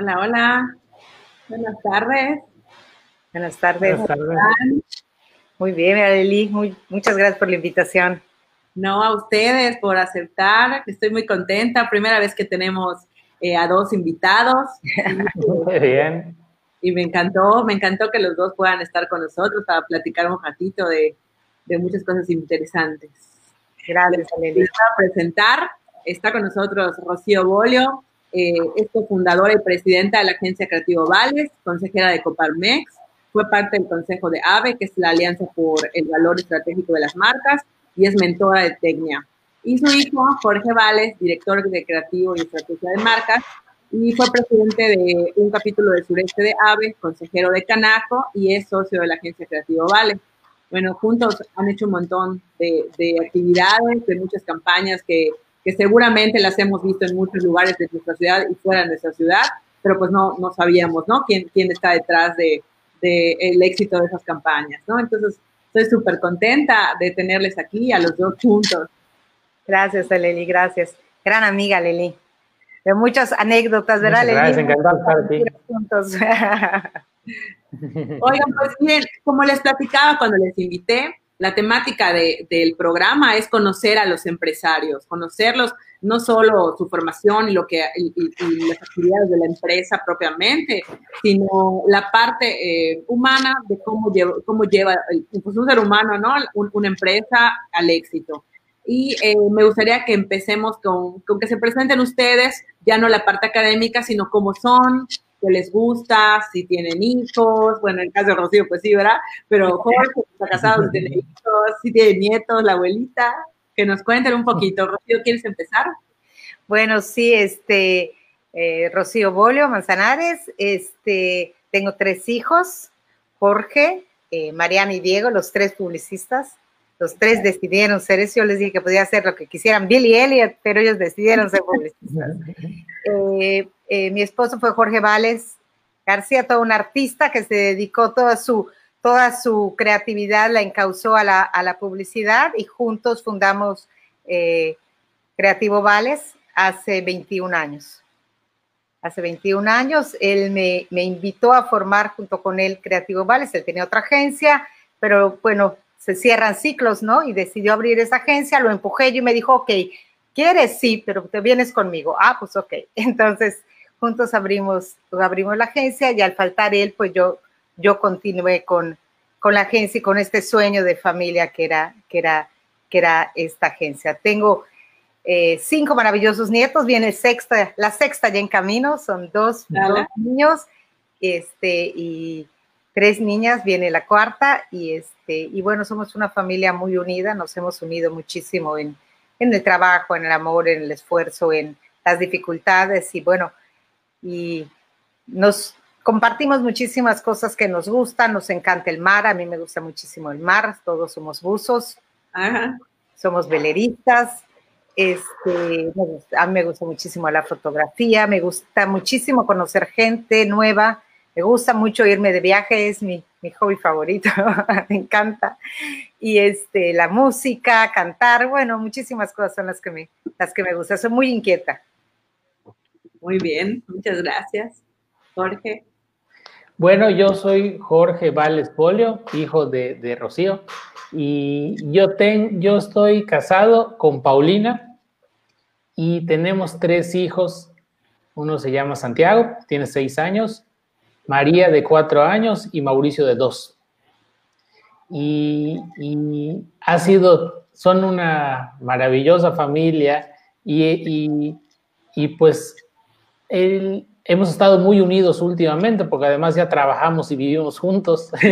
Hola, hola. Buenas tardes. Buenas tardes. Muy bien, Adeli, muy, muchas gracias por la invitación. No, a ustedes por aceptar. Estoy muy contenta. Primera vez que tenemos eh, a dos invitados. Muy bien. Y me encantó, me encantó que los dos puedan estar con nosotros para platicar un ratito de, muchas cosas interesantes. Gracias, Les voy a presentar. Está con nosotros Rocío Bolio, eh, es cofundadora y presidenta de la agencia Creativo Vales, consejera de Coparmex, fue parte del consejo de AVE, que es la Alianza por el Valor Estratégico de las Marcas, y es mentora de Tecnia. Y su hijo, Jorge Vales, director de Creativo y Estrategia de Marcas, y fue presidente de un capítulo del sureste de AVE, consejero de Canaco y es socio de la agencia Creativo Vale. Bueno, juntos han hecho un montón de, actividades, de muchas campañas que, que, seguramente las hemos visto en muchos lugares de nuestra ciudad y fuera de nuestra ciudad, pero pues no, no sabíamos, ¿no? Quién, quién está detrás de, de el éxito de esas campañas, ¿no? Entonces, estoy súper contenta de tenerles aquí a los dos juntos. Gracias, Leli, gracias. Gran amiga, Leli de muchas anécdotas, ¿verdad? Gracias, encantado Oigan, pues bien, como les platicaba cuando les invité, la temática del programa es conocer a los empresarios, conocerlos, no solo su formación y, lo que, las actividades de la empresa propiamente, sino la parte eh, humana de cómo lleva, cómo lleva pues, un ser humano, ¿no? una empresa al éxito. Y eh, me gustaría que empecemos con, con, que se presenten ustedes, ya no la parte académica, sino cómo son, qué les gusta, si tienen hijos, bueno, en el caso de Rocío, pues sí, ¿verdad? Pero Jorge está casado, si tiene hijos, si tiene nietos, la abuelita, que nos cuenten un poquito. Rocío, ¿quieres empezar? Bueno, sí, este, eh, Rocío Bolio Manzanares, este, tengo tres hijos, Jorge, eh, Mariana y Diego, los tres publicistas. Los tres decidieron ser eso. Yo les dije que podía hacer lo que quisieran, Bill y Elliot, pero ellos decidieron ser publicistas. Eh, eh, mi esposo fue Jorge Vales García, todo un artista que se dedicó toda su, toda su creatividad, la encauzó a la, a la publicidad y juntos fundamos eh, Creativo Vales hace 21 años. Hace 21 años él me, me invitó a formar junto con él Creativo Vales. Él tenía otra agencia, pero bueno, se cierran ciclos, ¿no? Y decidió abrir esa agencia, lo empujé yo y me dijo, ok, ¿quieres? Sí, pero te vienes conmigo. Ah, pues ok. Entonces, juntos abrimos, abrimos la agencia y al faltar él, pues yo, yo continué con, con la agencia y con este sueño de familia que era, que era, que era esta agencia. Tengo eh, cinco maravillosos nietos, viene sexta, la sexta ya en camino, son dos, dos niños, este, y tres niñas, viene la cuarta y este, y bueno, somos una familia muy unida, nos hemos unido muchísimo en, en el trabajo, en el amor, en el esfuerzo, en las dificultades y bueno, y nos compartimos muchísimas cosas que nos gustan, nos encanta el mar, a mí me gusta muchísimo el mar, todos somos buzos, somos veleristas, este, a mí me gusta muchísimo la fotografía, me gusta muchísimo conocer gente nueva, me gusta mucho irme de viaje, es mi, hobby favorito, me encanta. Y este, la música, cantar, bueno, muchísimas cosas son las que me, las que me gustan. Soy muy inquieta. Muy bien, muchas gracias. Jorge. Bueno, yo soy Jorge Vales Polio, hijo de, Rocío, y yo, ten, yo estoy casado con Paulina y tenemos tres hijos. Uno se llama Santiago, tiene seis años, María de cuatro años y Mauricio de dos. Y, ha sido, son una maravillosa familia y, pues hemos estado muy unidos últimamente porque además ya trabajamos y vivimos juntos.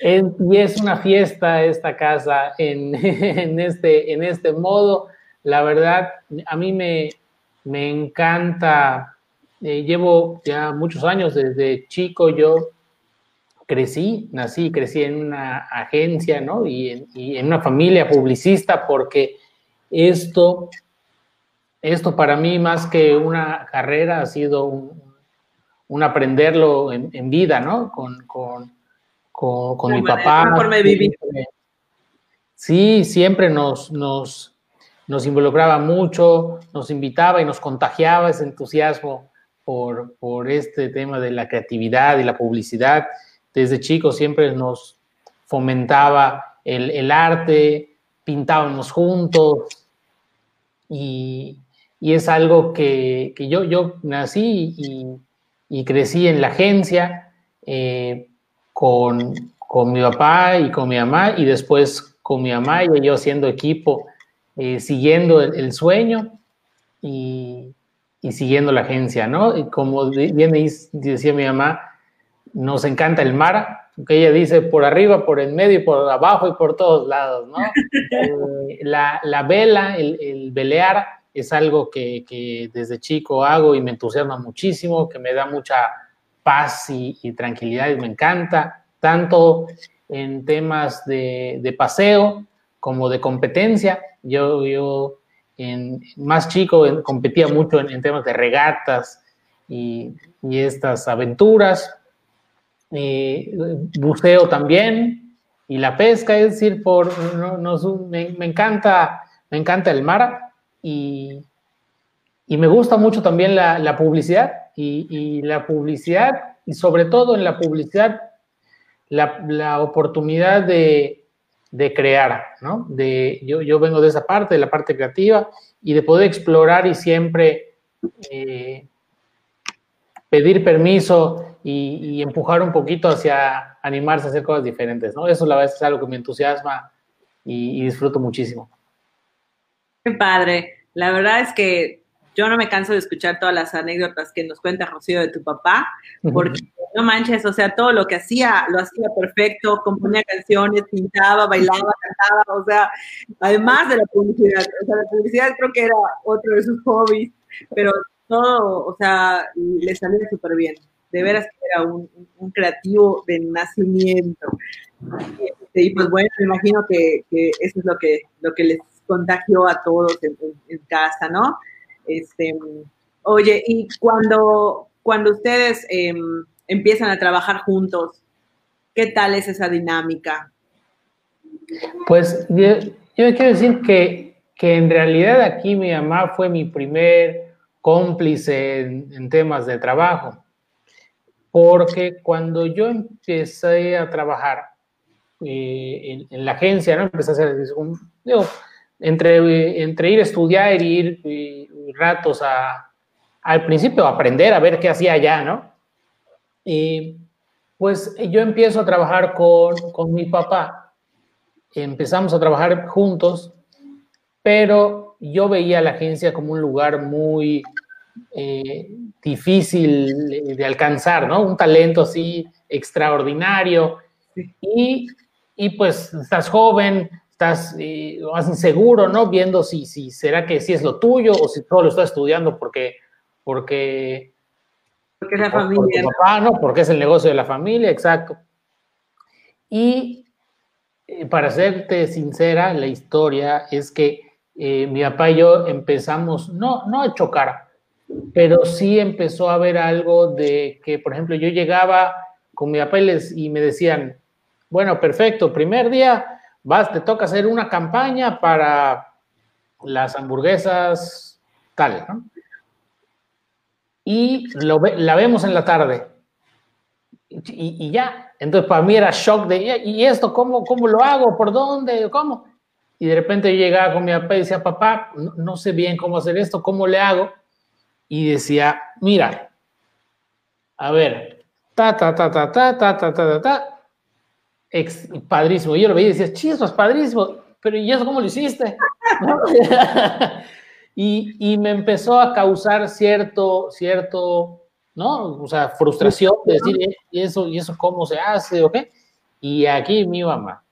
y es una fiesta esta casa en, este, en este modo. La verdad, a mí me, me encanta eh, llevo ya muchos años, desde chico yo crecí, nací, crecí en una agencia, ¿no? Y en, una familia publicista, porque esto, esto para mí más que una carrera ha sido un, aprenderlo en, vida, ¿no? Con, con, mi papá. Forma de vivir. Sí, siempre nos, nos, nos involucraba mucho, nos invitaba y nos contagiaba ese entusiasmo por, por este tema de la creatividad y la publicidad. Desde chicos siempre nos fomentaba el, el arte, pintábamos juntos y, y es algo que, que, yo, yo nací y, y crecí en la agencia eh, con, con, mi papá y con mi mamá y después con mi mamá y yo haciendo equipo, eh, siguiendo el, el sueño y, y, siguiendo la agencia, ¿no? Y como bien decía mi mamá, nos encanta el mar, que ella dice por arriba, por el medio, por abajo y por todos lados, ¿no? eh, la, la, vela, el, el, velear es algo que, que, desde chico hago y me entusiasma muchísimo, que me da mucha paz y, y tranquilidad y me encanta, tanto en temas de, de paseo como de competencia. Yo, yo en, más chico en, competía mucho en, en, temas de regatas y, y estas aventuras, eh, buceo también. Y la pesca, es decir, por, no, no, me, me, encanta, me encanta el mar y, y me gusta mucho también la, la publicidad. Y, y, la publicidad y sobre todo en la publicidad la, la oportunidad de, de, crear, ¿no? De, yo, yo vengo de esa parte, de la parte creativa y de poder explorar y siempre eh, pedir permiso y, empujar un poquito hacia animarse a hacer cosas diferentes, ¿no? Eso la verdad es algo que me entusiasma y, y disfruto muchísimo. Qué padre. La verdad es que yo no me canso de escuchar todas las anécdotas que nos cuenta Rocío de tu papá, porque uh -huh. no manches, o sea, todo lo que hacía, lo hacía perfecto, componía canciones, pintaba, bailaba, cantaba, o sea, además de la publicidad, o sea, la publicidad creo que era otro de sus hobbies, pero todo, o sea, le salía súper bien de veras que era un, un creativo de nacimiento. Y, pues bueno, me imagino que, que, eso es lo que, lo que les contagió a todos en, en, en casa, ¿no? Este, oye, y cuando, cuando ustedes eh, empiezan a trabajar juntos, ¿qué tal es esa dinámica? Pues yo, yo quiero decir que, que en realidad aquí mi mamá fue mi primer cómplice en, temas de trabajo porque cuando yo empecé a trabajar eh, en, la agencia, ¿no? Empecé a hacer, digo, entre, entre ir a estudiar y ir y, ratos a, al principio a aprender, a ver qué hacía allá, ¿no? Y pues yo empiezo a trabajar con, con mi papá, empezamos a trabajar juntos, pero yo veía la agencia como un lugar muy eh, difícil de alcanzar, ¿no? Un talento así extraordinario. Y, y pues estás joven, estás eh, más inseguro, ¿no? Viendo si, si será que sí es lo tuyo o si todo lo estás estudiando porque, porque, porque es la familia. Porque papá, ¿no? Porque es el negocio de la familia, exacto. Y eh, para serte sincera, la historia es que eh, mi papá y yo empezamos, no, no a chocar, pero sí empezó a haber algo de que, por ejemplo, yo llegaba con mi papá y, les, y me decían, bueno, perfecto, primer día vas, te toca hacer una campaña para las hamburguesas tal. Y la vemos en la tarde. Y, ya, entonces para mí era shock de, ¿y esto cómo, cómo lo hago? ¿Por dónde? ¿Cómo? Y de repente yo llegaba con mi papá y decía, papá, no, no sé bien cómo hacer esto, ¿cómo le hago? y decía, mira, a ver, ta, ta, ta, ta, ta, ta, ta, ta, ta, ta, ex, padrísimo. Yo lo veía y decía, chispas, padrísimo, pero ¿y eso cómo lo hiciste? Y, y, me empezó a causar cierto, cierto, ¿no? O sea, frustración de decir, ¿y eso, y eso cómo se hace? ¿O qué? Y aquí mi mamá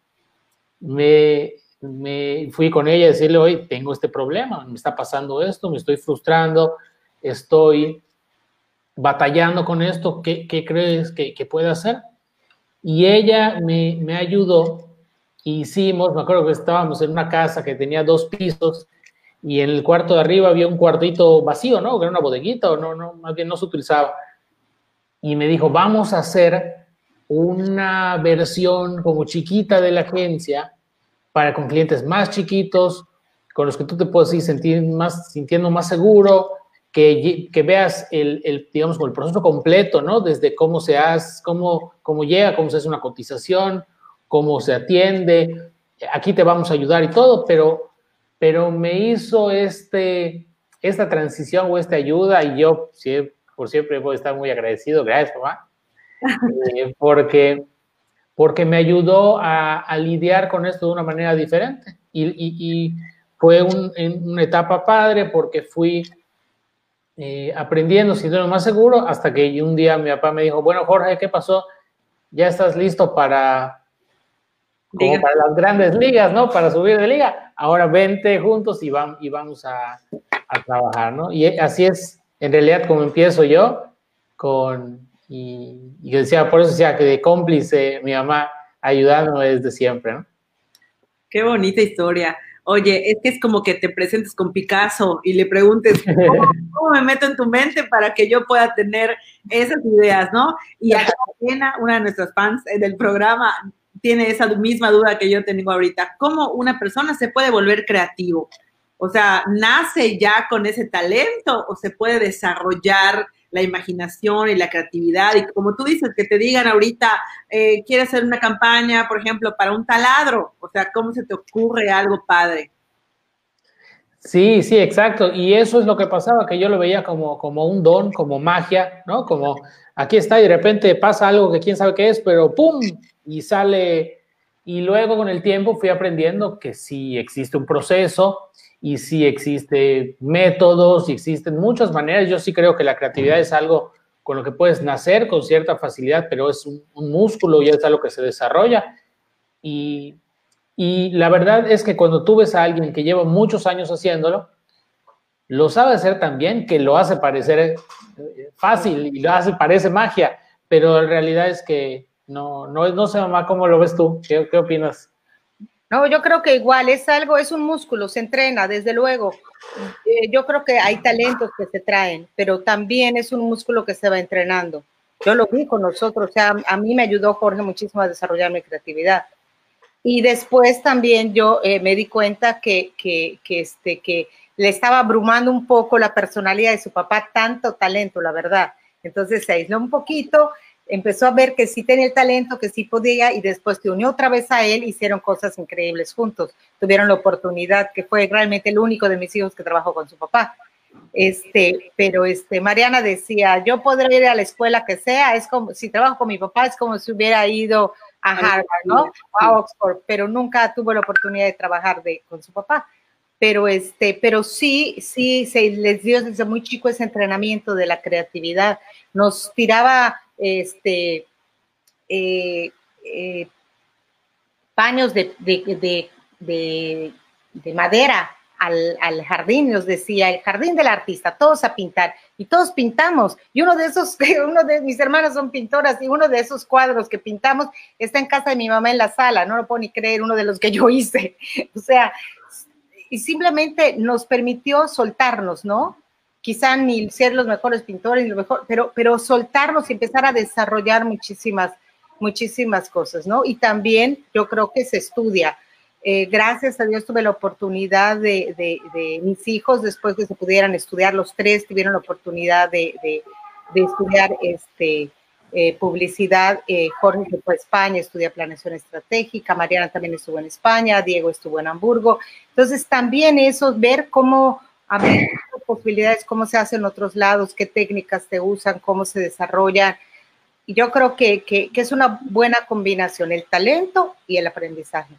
me, me fui con ella a decirle, oye, tengo este problema, me está pasando esto, me estoy frustrando, estoy batallando con esto, ¿qué, qué crees que, que, puede hacer? Y ella me, me, ayudó, hicimos, me acuerdo que estábamos en una casa que tenía dos pisos y en el cuarto de arriba había un cuartito vacío, ¿no? Que era una bodeguita o no, no, más bien no se utilizaba. Y me dijo, vamos a hacer una versión como chiquita de la agencia para con clientes más chiquitos, con los que tú te puedes ir sentir más, sintiendo más seguro, que, que veas el, el, digamos, el proceso completo, ¿no? Desde cómo se hace, cómo, cómo llega, cómo se hace una cotización, cómo se atiende, aquí te vamos a ayudar y todo, pero, pero me hizo este, esta transición o esta ayuda y yo por siempre voy a estar muy agradecido, gracias mamá, eh, porque, porque me ayudó a, a, lidiar con esto de una manera diferente. Y, y, y fue un, una etapa padre porque fui eh, aprendiendo, sintiendo más seguro, hasta que un día mi papá me dijo, bueno, Jorge, ¿qué pasó? Ya estás listo para, para las grandes ligas, ¿no? Para subir de liga. Ahora vente juntos y, vamos, y vamos a, a, trabajar, ¿no? Y así es, en realidad, como empiezo yo, con, y, y decía, por eso decía que de cómplice mi mamá ayudándome desde siempre, ¿no? Qué bonita historia. Oye, es que es como que te presentes con Picasso y le preguntes, ¿cómo, me meto en tu mente para que yo pueda tener esas ideas, no? Y acá una de nuestras fans del programa, tiene esa misma duda que yo tengo ahorita. ¿Cómo una persona se puede volver creativo? O sea, ¿nace ya con ese talento o se puede desarrollar la imaginación y la creatividad. Y como tú dices, que te digan ahorita, eh, quieres hacer una campaña, por ejemplo, para un taladro. O sea, ¿cómo se te ocurre algo padre? Sí, sí, exacto. Y eso es lo que pasaba, que yo lo veía como, como un don, como magia, ¿no? Como aquí está y de repente pasa algo que quién sabe qué es, pero ¡pum! Y sale. Y luego con el tiempo fui aprendiendo que sí existe un proceso, y si existe métodos, y existen muchas maneras. Yo sí creo que la creatividad es algo con lo que puedes nacer con cierta facilidad, pero es un, músculo y es algo que se desarrolla. Y, y, la verdad es que cuando tú ves a alguien que lleva muchos años haciéndolo, lo sabe hacer tan bien que lo hace parecer eh, fácil y lo hace, parece magia, pero en realidad es que no, no, no sé, mamá, ¿cómo lo ves tú? ¿Qué, qué opinas? No, yo creo que igual es algo, es un músculo, se entrena, desde luego. Eh, yo creo que hay talentos que se traen, pero también es un músculo que se va entrenando. Yo lo vi con nosotros, o sea, a mí me ayudó Jorge muchísimo a desarrollar mi creatividad. Y después también yo eh, me di cuenta que, que, que, este, que le estaba abrumando un poco la personalidad de su papá, tanto talento, la verdad. Entonces se aisló un poquito empezó a ver que sí tenía el talento, que sí podía y después se unió otra vez a él, hicieron cosas increíbles juntos, tuvieron la oportunidad, que fue realmente el único de mis hijos que trabajó con su papá. Este, pero este, Mariana decía, yo podría ir a la escuela que sea, es como, si trabajo con mi papá, es como si hubiera ido a Harvard, ¿no? A Oxford, pero nunca tuvo la oportunidad de trabajar de, con su papá. Pero, este, pero sí, sí, se les dio desde muy chico ese entrenamiento de la creatividad. Nos tiraba este, eh, eh, paños de, madera al, jardín, nos decía, el jardín del artista, todos a pintar, y todos pintamos, y uno de esos, uno de mis hermanas son pintoras, y uno de esos cuadros que pintamos está en casa de mi mamá en la sala, no lo puedo ni creer, uno de los que yo hice, o sea, y simplemente nos permitió soltarnos, ¿no? Quizá ni ser los mejores pintores, lo mejor, pero, pero soltarnos y empezar a desarrollar muchísimas, muchísimas cosas, ¿no? Y también yo creo que se estudia. Eh, gracias a Dios tuve la oportunidad de, de, mis hijos, después de que se pudieran estudiar, los tres tuvieron la oportunidad de, estudiar este, eh, publicidad. Eh, Jorge se fue a España, estudia planeación estratégica, Mariana también estuvo en España, Diego estuvo en Hamburgo. Entonces, también eso, ver cómo posibilidades, cómo se hace en otros lados, qué técnicas se usan, cómo se desarrollan. Y yo creo que, que, es una buena combinación, el talento y el aprendizaje.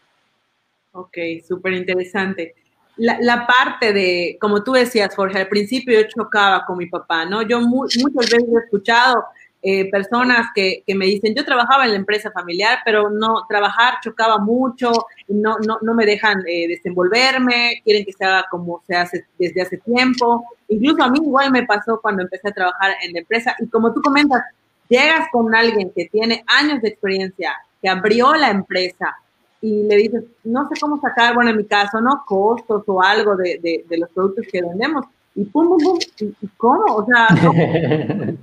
Ok, súper interesante. La, la, parte de, como tú decías, Jorge, al principio yo chocaba con mi papá, ¿no? Yo muchas veces he escuchado eh, personas que, que, me dicen, yo trabajaba en la empresa familiar, pero no, trabajar chocaba mucho, no, no, no me dejan eh, desenvolverme, quieren que se haga como se hace desde hace tiempo. Incluso a mí igual me pasó cuando empecé a trabajar en la empresa y como tú comentas, llegas con alguien que tiene años de experiencia, que abrió la empresa y le dices, no sé cómo sacar, bueno, en mi caso, ¿no? Costos o algo de, de, de los productos que vendemos y pum, pum, pum, ¿y cómo? O sea,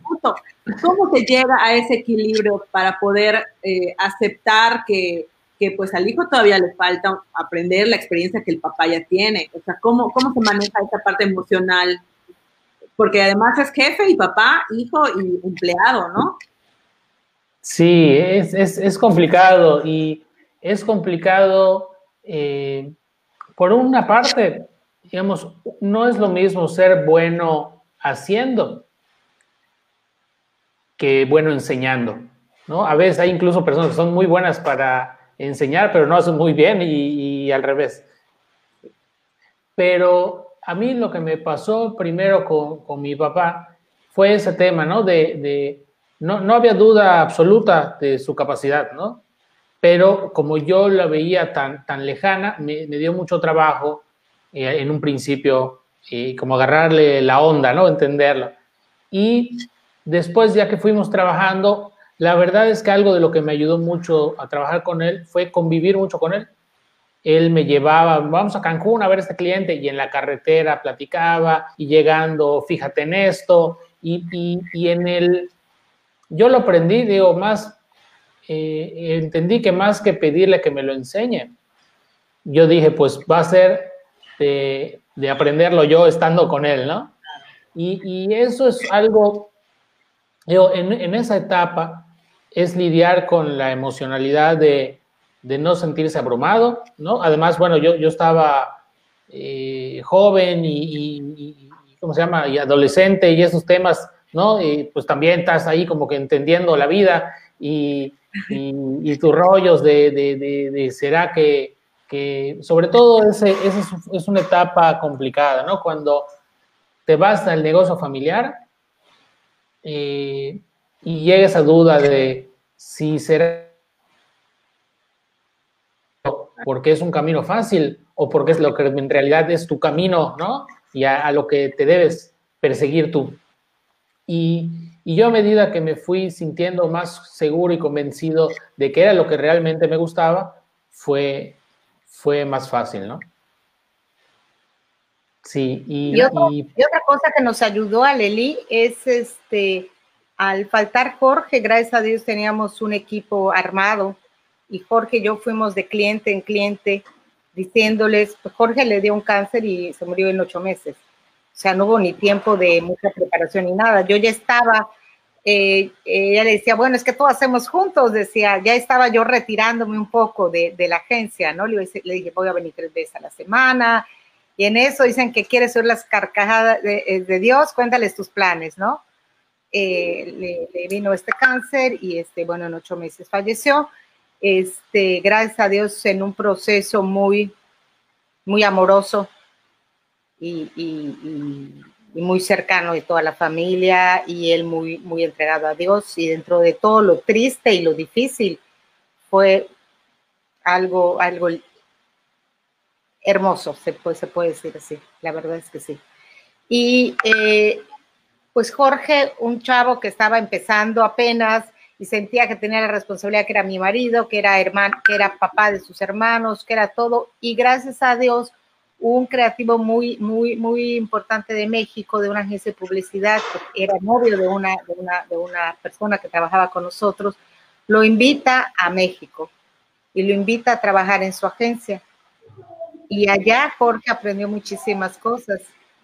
¿cómo, se llega a ese equilibrio para poder eh, aceptar que, que pues al hijo todavía le falta aprender la experiencia que el papá ya tiene. O sea, ¿cómo, cómo se maneja esa parte emocional? Porque además es jefe y papá, hijo y empleado, ¿no? Sí, es, es, es complicado y es complicado eh, por una parte, digamos, no es lo mismo ser bueno haciendo que bueno enseñando, ¿no? A veces hay incluso personas que son muy buenas para enseñar, pero no hacen muy bien y, al revés. Pero a mí lo que me pasó primero con, mi papá fue ese tema, ¿no? De, no, no, había duda absoluta de su capacidad, ¿no? Pero como yo la veía tan, tan lejana, me, dio mucho trabajo eh, en un principio, y como agarrarle la onda, ¿no? Entenderlo. Y después, ya que fuimos trabajando, la verdad es que algo de lo que me ayudó mucho a trabajar con él fue convivir mucho con él. Él me llevaba, vamos a Cancún a ver este cliente y en la carretera platicaba y llegando, fíjate en esto y, y, en el, yo lo aprendí, digo, más, eh, entendí que más que pedirle que me lo enseñe, yo dije, pues va a ser de, de aprenderlo yo estando con él, ¿no? Y, y eso es algo, digo, en, en esa etapa, es lidiar con la emocionalidad de, no sentirse abrumado, ¿no? Además, bueno, yo, yo estaba eh, joven y, ¿cómo se llama? Y adolescente y esos temas, ¿no? Y pues también estás ahí como que entendiendo la vida y, tus rollos de, será que, sobre todo ese, es, una etapa complicada, ¿no? Cuando te vas al negocio familiar, eh, y llega esa duda de si será porque es un camino fácil o porque es lo que en realidad es tu camino, ¿no? Y a, lo que te debes perseguir tú. Y, y, yo a medida que me fui sintiendo más seguro y convencido de que era lo que realmente me gustaba, fue, fue más fácil, ¿no? Sí, y, y, otra cosa que nos ayudó a Leli es este al faltar Jorge, gracias a Dios teníamos un equipo armado y Jorge y yo fuimos de cliente en cliente diciéndoles, pues, Jorge le dio un cáncer y se murió en ocho meses. O sea, no hubo ni tiempo de mucha preparación ni nada. Yo ya estaba, eh, ella le decía, bueno, es que todo hacemos juntos, decía, ya estaba yo retirándome un poco de, la agencia, ¿no? Le, dije, voy a venir tres veces a la semana. Y en eso dicen que quieres oír las carcajadas de, de Dios, cuéntales tus planes, ¿no? Eh, le, vino este cáncer y este, bueno, en ocho meses falleció. Este, gracias a Dios en un proceso muy, muy amoroso y, muy cercano de toda la familia y él muy, muy entregado a Dios y dentro de todo lo triste y lo difícil fue algo, algo hermoso, se puede, se puede decir así, la verdad es que sí. Y eh, pues Jorge, un chavo que estaba empezando apenas y sentía que tenía la responsabilidad que era mi marido, que era hermano, que era papá de sus hermanos, que era todo, y gracias a Dios, un creativo muy, muy, muy importante de México, de una agencia de publicidad, que era novio de una, de una, de una persona que trabajaba con nosotros, lo invita a México y lo invita a trabajar en su agencia. Y allá Jorge aprendió muchísimas cosas.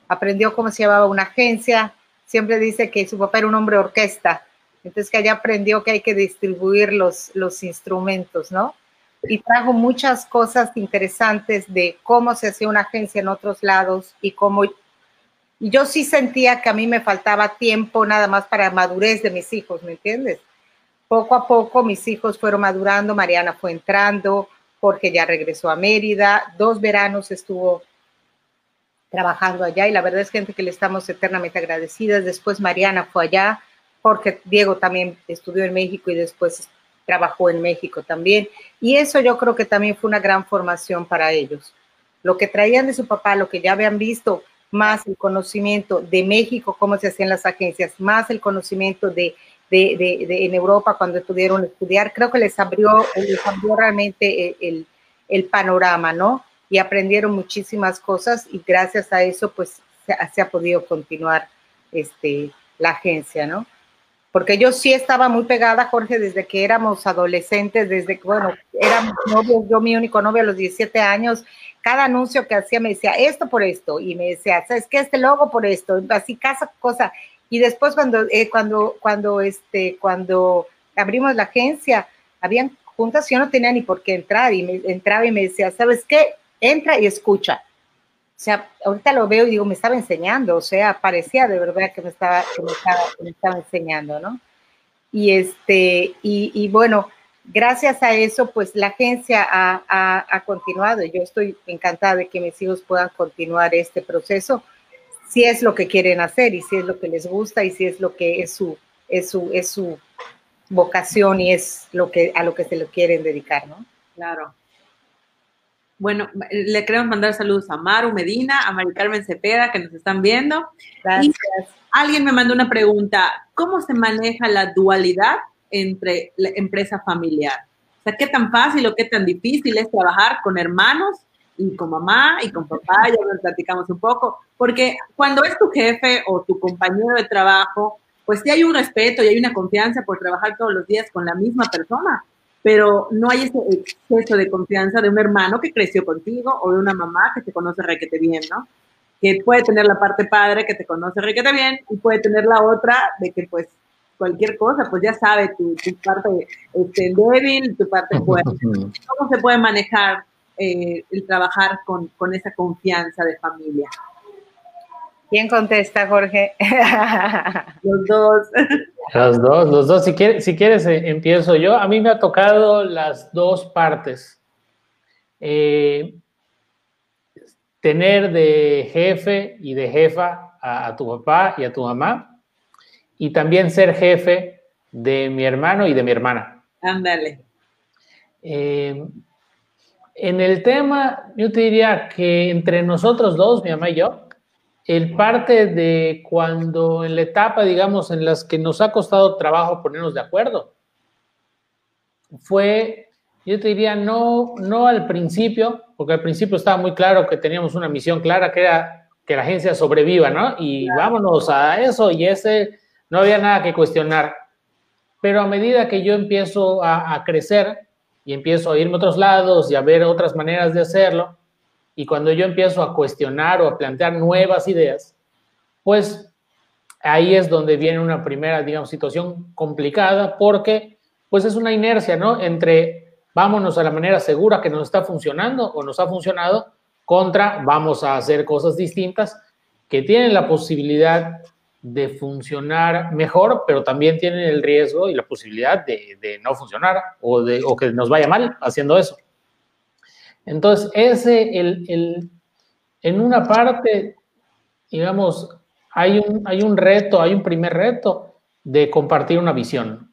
Aprendió cómo se llevaba una agencia, siempre dice que su papá era un hombre orquesta, entonces que allá aprendió que hay que distribuir los, los instrumentos, ¿no? Y trajo muchas cosas interesantes de cómo se hacía una agencia en otros lados y cómo yo sí sentía que a mí me faltaba tiempo nada más para madurez de mis hijos, ¿me entiendes? Poco a poco mis hijos fueron madurando, Mariana fue entrando, Jorge ya regresó a Mérida, dos veranos estuvo trabajando allá y la verdad es gente que le estamos eternamente agradecidas. Después Mariana fue allá, Jorge Diego también estudió en México y después trabajó en México también. Y eso yo creo que también fue una gran formación para ellos. Lo que traían de su papá, lo que ya habían visto, más el conocimiento de México, cómo se hacían las agencias, más el conocimiento de, de, en Europa cuando pudieron estudiar, creo que les abrió, les abrió realmente el, el panorama, ¿no? y aprendieron muchísimas cosas y gracias a eso pues se, ha podido continuar este, la agencia, ¿no? Porque yo sí estaba muy pegada, Jorge, desde que éramos adolescentes, desde que, bueno, éramos novios, yo mi único novio a los 17 años, cada anuncio que hacía me decía esto por esto, y me decía, ¿sabes qué? Este logo por esto, así casa cosa. Y después cuando, eh, cuando, cuando, este, cuando abrimos la agencia, habían juntas, yo no tenía ni por qué entrar, y me entraba y me decía, ¿sabes qué? Entra y escucha. Sea, ahorita lo veo y digo, me estaba enseñando, o sea, parecía de verdad que me estaba, que me estaba, enseñando, ¿no? Y este, y, bueno, gracias a eso, pues la agencia ha, ha, ha. Yo estoy encantada de que mis hijos puedan continuar este proceso, si es lo que quieren hacer y si es lo que les gusta y si es lo que es su, es su, es su vocación y es lo que, a lo que se lo quieren dedicar, ¿no? Claro. Bueno, le queremos mandar saludos a Maru Medina, a Mari Carmen Cepeda, que nos están viendo. Gracias. Y alguien me mandó una pregunta, ¿cómo se maneja la dualidad entre la empresa familiar? O sea, ¿qué tan fácil o qué tan difícil es trabajar con hermanos y con mamá y con papá? Ya lo platicamos un poco, porque cuando es tu jefe o tu compañero de trabajo, pues sí hay un respeto y hay una confianza por trabajar todos los días con la misma persona pero no hay ese exceso de confianza de un hermano que creció contigo o de una mamá que te conoce requete bien, ¿no? Que puede tener la parte padre que te conoce requete bien y puede tener la otra de que pues cualquier cosa, pues ya sabe tu, tu parte este, débil, tu parte fuerte. ¿Cómo se puede manejar eh, el trabajar con, con esa confianza de familia? ¿Quién contesta, Jorge? Los dos. Los dos, los dos. Si quieres, si quieres eh, empiezo yo. A mí me ha tocado las dos partes. Eh, tener de jefe y de jefa a, a, tu papá y a tu mamá. Y también ser jefe de mi hermano y de mi hermana. Ándale. Eh, en el tema, yo te diría que entre nosotros dos, mi mamá y yo, el parte de cuando en la etapa, digamos, en las que nos ha costado trabajo ponernos de acuerdo, fue, yo te diría, no, no al principio, porque al principio estaba muy claro que teníamos una misión clara, que era que la agencia sobreviva, ¿no? Y vámonos a eso, y ese, no había nada que cuestionar. Pero a medida que yo empiezo a, a crecer y empiezo a irme a otros lados y a ver otras maneras de hacerlo, y cuando yo empiezo a cuestionar o a plantear nuevas ideas, pues ahí es donde viene una primera, digamos, situación complicada porque pues es una inercia, ¿no? Entre vámonos a la manera segura que nos está funcionando o nos ha funcionado contra vamos a hacer cosas distintas que tienen la posibilidad de funcionar mejor, pero también tienen el riesgo y la posibilidad de, no funcionar o, de, o que nos vaya mal haciendo eso. Entonces, ese, el, el, en una parte, digamos, hay un, hay un reto, hay un primer reto de compartir una visión,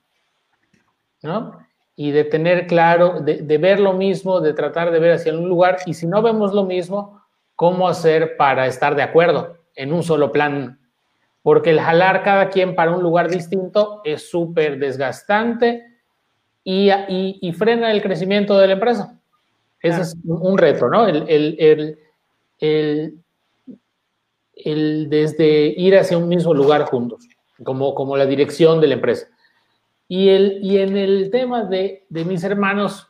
¿no? Y de tener claro, de, de, ver lo mismo, de tratar de ver hacia un lugar, y si no vemos lo mismo, cómo hacer para estar de acuerdo en un solo plan. Porque el jalar cada quien para un lugar distinto es súper desgastante y, y, y frena el crecimiento de la empresa. Ese es un reto, ¿no? El, el, el, el, desde ir hacia un mismo lugar juntos, como, como la dirección de la empresa. Y, el, y en el tema de, de mis hermanos,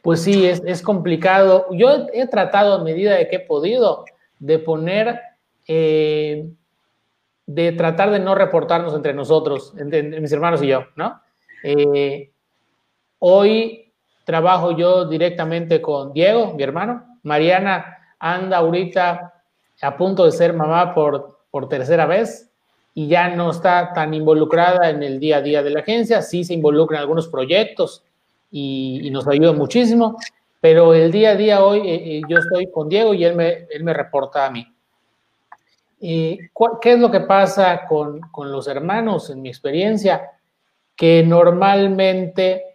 pues sí, es, es, complicado. Yo he tratado a medida de que he podido de poner, eh, de tratar de no reportarnos entre nosotros, entre, entre mis hermanos y yo, ¿no? Eh, hoy trabajo yo directamente con Diego, mi hermano. Mariana anda ahorita a punto de ser mamá por, por tercera vez y ya no está tan involucrada en el día a día de la agencia, sí se involucra en algunos proyectos y, nos ayuda muchísimo, pero el día a día hoy eh, eh yo estoy con Diego y él me, él me reporta a mí. ¿Y ¿Qué es lo que pasa con, con los hermanos en mi experiencia? Que normalmente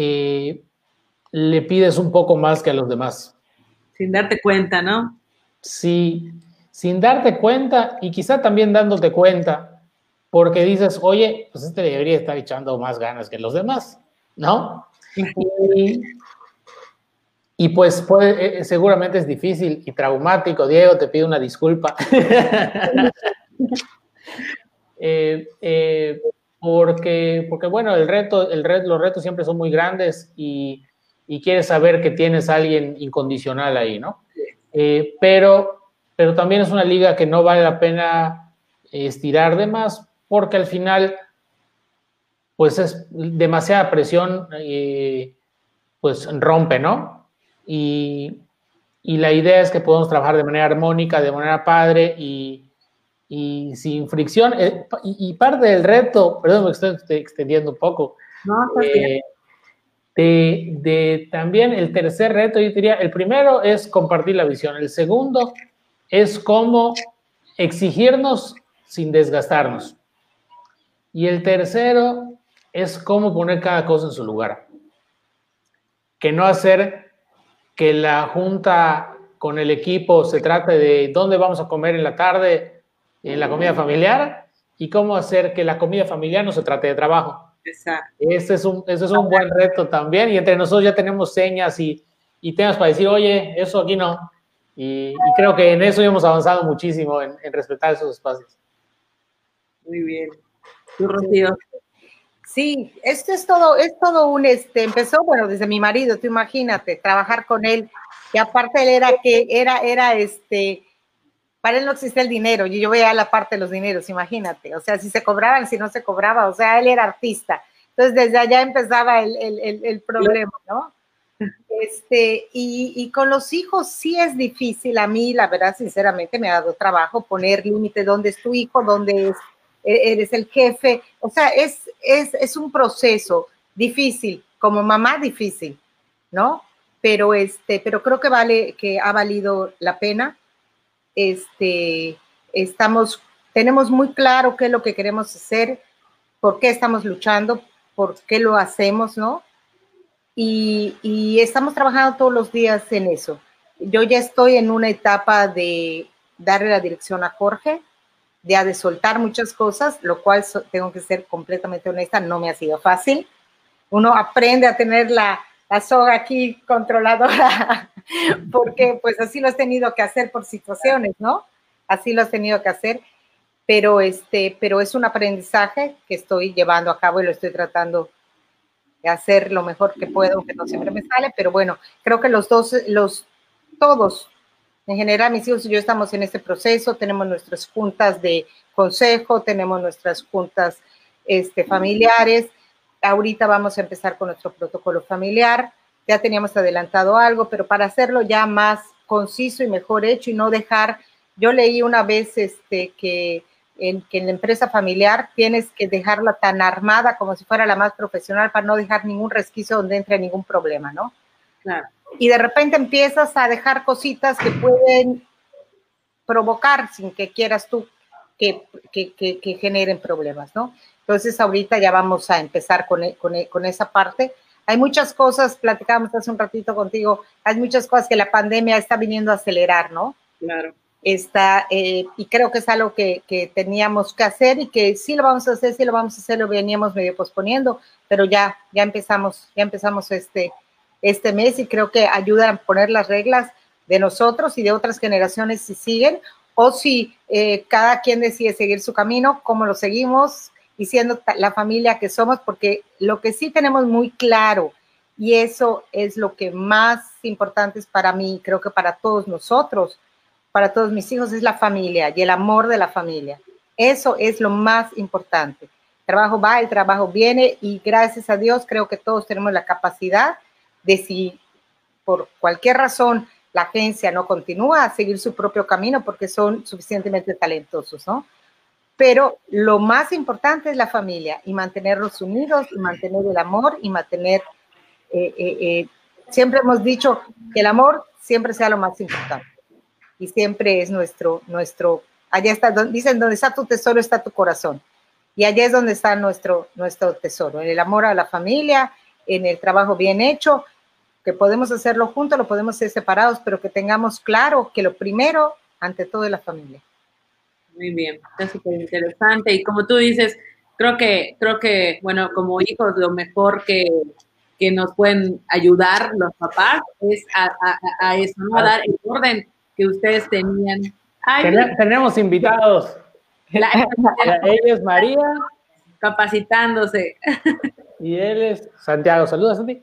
eh, le pides un poco más que a los demás. Sin darte cuenta, ¿no? Sí, sin darte cuenta y quizá también dándote cuenta, porque dices, oye, pues este debería estar echando más ganas que los demás, ¿no? y, y, pues puede, eh, seguramente es difícil y traumático. Diego, te pido una disculpa. eh, eh, porque, porque bueno, el reto, el red, los retos siempre son muy grandes y, y quieres saber que tienes a alguien incondicional ahí, ¿no? Eh, pero, pero también es una liga que no vale la pena estirar de más porque al final, pues es demasiada presión, eh, pues rompe, ¿no? Y, y la idea es que podamos trabajar de manera armónica, de manera padre y, y sin fricción. Eh, y, parte del reto, perdón, me estoy, extendiendo un poco. Eh, de, de, también el tercer reto, yo diría, el primero es compartir la visión, el segundo es cómo exigirnos sin desgastarnos. Y el tercero es cómo poner cada cosa en su lugar. Que no hacer que la junta con el equipo se trate de dónde vamos a comer en la tarde, en la comida familiar, y cómo hacer que la comida familiar no se trate de trabajo. Exacto. Ese es un, ese es un buen reto también, y entre nosotros ya tenemos señas y, y temas para decir, oye, eso aquí no. Y, creo que en eso hemos avanzado muchísimo, en, en respetar esos espacios. Muy bien. ¿Tú, Rocío? Sí, esto es todo, es todo un, este, empezó, bueno, desde mi marido, tú imagínate, trabajar con él, y aparte él era que, era, era, este, para él no existía el dinero, y yo veía la parte de los dineros, imagínate, o sea, si se cobraban, si no se cobraba, o sea, él era artista, entonces desde allá empezaba el, el, el, problema, ¿no? Este, y, y, con los hijos sí es difícil, a mí, la verdad, sinceramente, me ha dado trabajo poner límite, dónde es tu hijo, dónde es e-, eres el jefe, o sea, es, es, es un proceso difícil, como mamá difícil, ¿no? Pero, este, pero creo que vale, que ha valido la pena. Este, estamos, tenemos muy claro qué es lo que queremos hacer, por qué estamos luchando, por qué lo hacemos, ¿no? Y, y, estamos trabajando todos los días en eso. Yo ya estoy en una etapa de darle la dirección a Jorge, de, de soltar muchas cosas, lo cual tengo que ser completamente honesta, no me ha sido fácil. Uno aprende a tener la, la soga aquí controladora, porque pues así lo has tenido que hacer por situaciones, ¿no? Así lo has tenido que hacer, pero, este, pero es un aprendizaje que estoy llevando a cabo y lo estoy tratando de hacer lo mejor que puedo, que no siempre me sale, pero bueno, creo que los dos, los, todos en general, mis hijos y yo estamos en este proceso, tenemos nuestras juntas de consejo, tenemos nuestras juntas este, familiares. Ahorita vamos a empezar con nuestro protocolo familiar. Ya teníamos adelantado algo, pero para hacerlo ya más conciso y mejor hecho y no dejar, yo leí una vez este, que en, que en la empresa familiar tienes que dejarla tan armada como si fuera la más profesional para no dejar ningún resquicio donde entre ningún problema, ¿no? Claro y de repente empiezas a dejar cositas que pueden provocar sin que quieras tú que, generen problemas, ¿no? Entonces ahorita ya vamos a empezar con, e, con, e, con, esa parte. Hay muchas cosas, platicábamos hace un ratito contigo, hay muchas cosas que la pandemia está viniendo a acelerar, ¿no? Claro. Está, eh, y creo que es algo que, que, teníamos que hacer y que sí lo vamos a hacer, sí lo vamos a hacer, lo veníamos medio posponiendo, pero ya, ya empezamos, ya empezamos este, este mes y creo que ayudan a poner las reglas de nosotros y de otras generaciones si siguen o si eh, cada quien decide seguir su camino, cómo lo seguimos y siendo la familia que somos, porque lo que sí tenemos muy claro y eso es lo que más importante es para mí, creo que para todos nosotros, para todos mis hijos, es la familia y el amor de la familia. Eso es lo más importante. El trabajo va, el trabajo viene y gracias a Dios creo que todos tenemos la capacidad de si por cualquier razón la agencia no continúa a seguir su propio camino porque son suficientemente talentosos, ¿no? Pero lo más importante es la familia y mantenerlos unidos y mantener el amor y mantener, eh, eh, eh, siempre hemos dicho que el amor siempre sea lo más importante y siempre es nuestro, nuestro, allá está, dicen, donde está tu tesoro está tu corazón y allá es donde está nuestro, nuestro tesoro, en el amor a la familia, en el trabajo bien hecho, que podemos hacerlo juntos, lo podemos hacer separados, pero que tengamos claro que lo primero, ante todo, es la familia. Muy bien, está súper interesante. Y como tú dices, creo que, creo que, bueno, como hijos, lo mejor que, que nos pueden ayudar los papás es a, a, eso, ¿no? A dar el orden que ustedes tenían. tenemos invitados. ella es María capacitándose. Y él es Santiago. Saludos, Santi.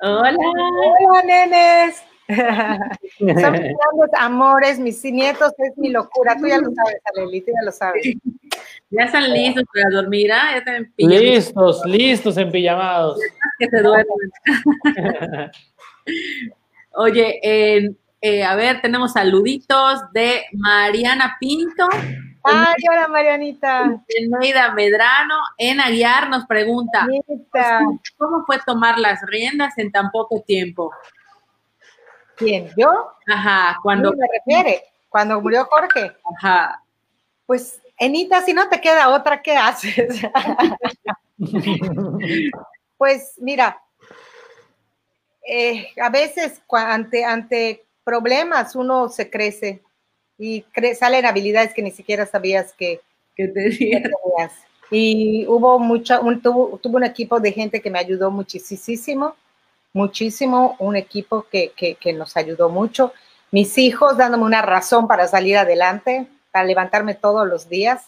Hola. Hola, nenes. Son mis grandes amores, mis nietos, es mi locura. Tú ya lo sabes, Aleli, tú ya lo sabes. Ya están listos para dormir, ¿ah? Ya están. Listos, listos en pijamados. Que se duermen. Oye, eh, a ver, tenemos saluditos de Mariana Pinto. Ay, hola Marianita. Neida Medrano en Aguiar nos pregunta, ¿cómo fue tomar las riendas en tan poco tiempo? ¿Quién? ¿Yo? Ajá, cuando... me refiere? Cuando murió Jorge. Ajá. Pues, Enita, si no te queda otra, ¿qué haces? pues, mira, eh, a veces ante, ante problemas uno se crece y salen habilidades que ni siquiera sabías que, que, tenías. Y hubo mucha, un, tuvo, tuvo, un equipo de gente que me ayudó muchísimo, muchísimo, un equipo que, que, nos ayudó mucho. Mis hijos dándome una razón para salir adelante, para levantarme todos los días.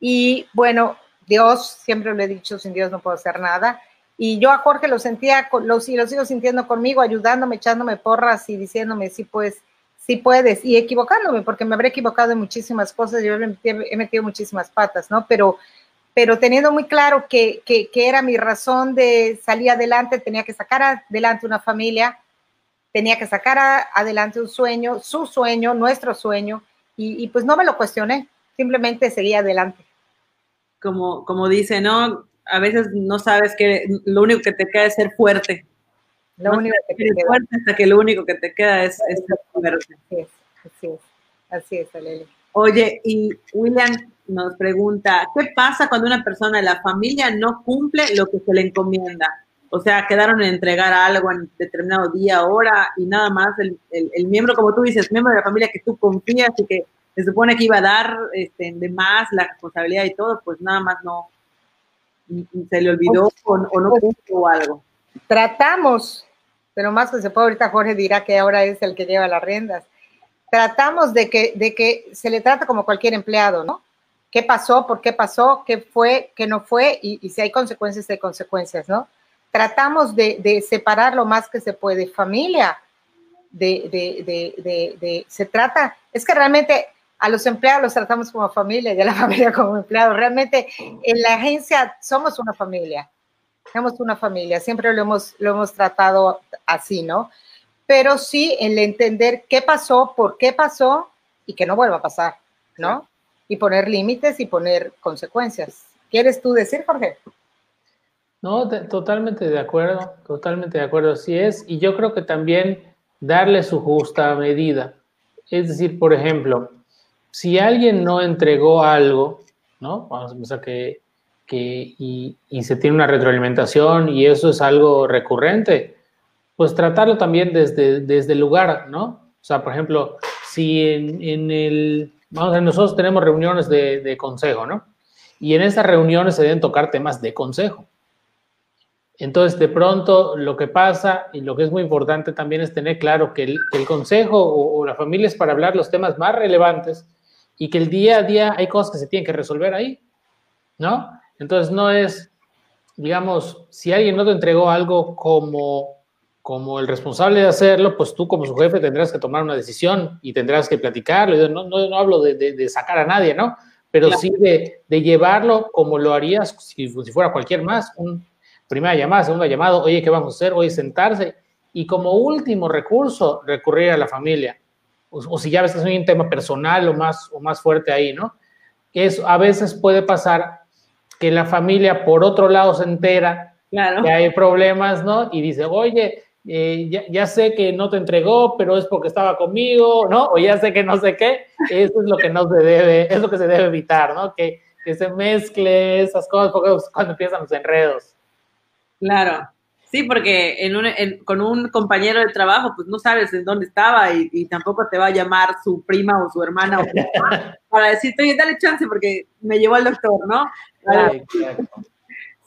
Y bueno, Dios, siempre lo he dicho, sin Dios no puedo hacer nada. Y yo a Jorge lo sentía, lo, lo sigo sintiendo conmigo, ayudándome, echándome porras y diciéndome, sí, pues, sí puedes, y equivocándome, porque me habré equivocado en muchísimas cosas, yo he metido muchísimas patas, ¿no? Pero, pero teniendo muy claro que, que, era mi razón de salir adelante, tenía que sacar adelante una familia, tenía que sacar adelante un sueño, su sueño, nuestro sueño, y, y, pues no me lo cuestioné, simplemente seguí adelante. Como, como dice, ¿no? A veces no sabes que lo único que te queda es ser fuerte. Lo único que te queda. hasta que lo único que te queda es, es Así es, así es, así es. Oye, y William nos pregunta, ¿qué pasa cuando una persona de la familia no cumple lo que se le encomienda? O sea, quedaron en entregar algo en determinado día, hora, y nada más el, el, miembro, como tú dices, miembro de la familia que tú confías y que se supone que iba a dar este, de más la responsabilidad y todo, pues nada más no, se le olvidó o, o no cumplió algo. Tratamos pero más que se puede, ahorita Jorge dirá que ahora es el que lleva las riendas. Tratamos de que, de que se le trata como cualquier empleado, ¿no? ¿Qué pasó? ¿Por qué pasó? ¿Qué fue? ¿Qué no fue? Y, si hay consecuencias, hay consecuencias, ¿no? Tratamos de, separar lo más que se puede. Familia, de, de, se trata, es que realmente a los empleados los tratamos como familia y a la familia como empleados. Realmente en la agencia somos una familia somos una familia, siempre lo hemos, lo hemos tratado así, ¿no? Pero sí el entender qué pasó, por qué pasó y que no vuelva a pasar, ¿no? Y poner límites y poner consecuencias. ¿Quieres tú decir, Jorge? No, totalmente de acuerdo, totalmente de acuerdo, sí es. Y yo creo que también darle su justa medida. Es decir, por ejemplo, si alguien no entregó algo, ¿no? Vamos a pensar que que, y, se tiene una retroalimentación y eso es algo recurrente, pues tratarlo también desde, desde el lugar, ¿no? O sea, por ejemplo, si en, el, vamos a ver, nosotros tenemos reuniones de, consejo, ¿no? Y en esas reuniones se deben tocar temas de consejo. Entonces, de pronto, lo que pasa y lo que es muy importante también es tener claro que el, que el consejo o, o, la familia es para hablar los temas más relevantes y que el día a día hay cosas que se tienen que resolver ahí, ¿no? Entonces no es, digamos, si alguien no te entregó algo como, como el responsable de hacerlo, pues tú como su jefe tendrás que tomar una decisión y tendrás que platicarlo. No, no, no hablo de, de, sacar a nadie, ¿no? Pero sí de, de, llevarlo como lo harías si, si fuera cualquier más. Un, primera llamada, segunda llamada, oye, ¿qué vamos a hacer? Oye, sentarse. Y como último recurso, recurrir a la familia. O, si ya ves que es un tema personal o más, o más fuerte ahí, ¿no? Que eso a veces puede pasar que la familia por otro lado se entera que hay problemas, ¿no? Y dice, oye, eh, ya, sé que no te entregó, pero es porque estaba conmigo, ¿no? O ya sé que no sé qué. Eso es lo que no se debe, es lo que se debe evitar, ¿no? Que, que se mezcle esas cosas porque cuando empiezan los enredos. Claro. Sí, porque en un, con un compañero de trabajo, pues no sabes en dónde estaba y, tampoco te va a llamar su prima o su hermana o para decirte, oye, dale chance porque me llevó al doctor, ¿no?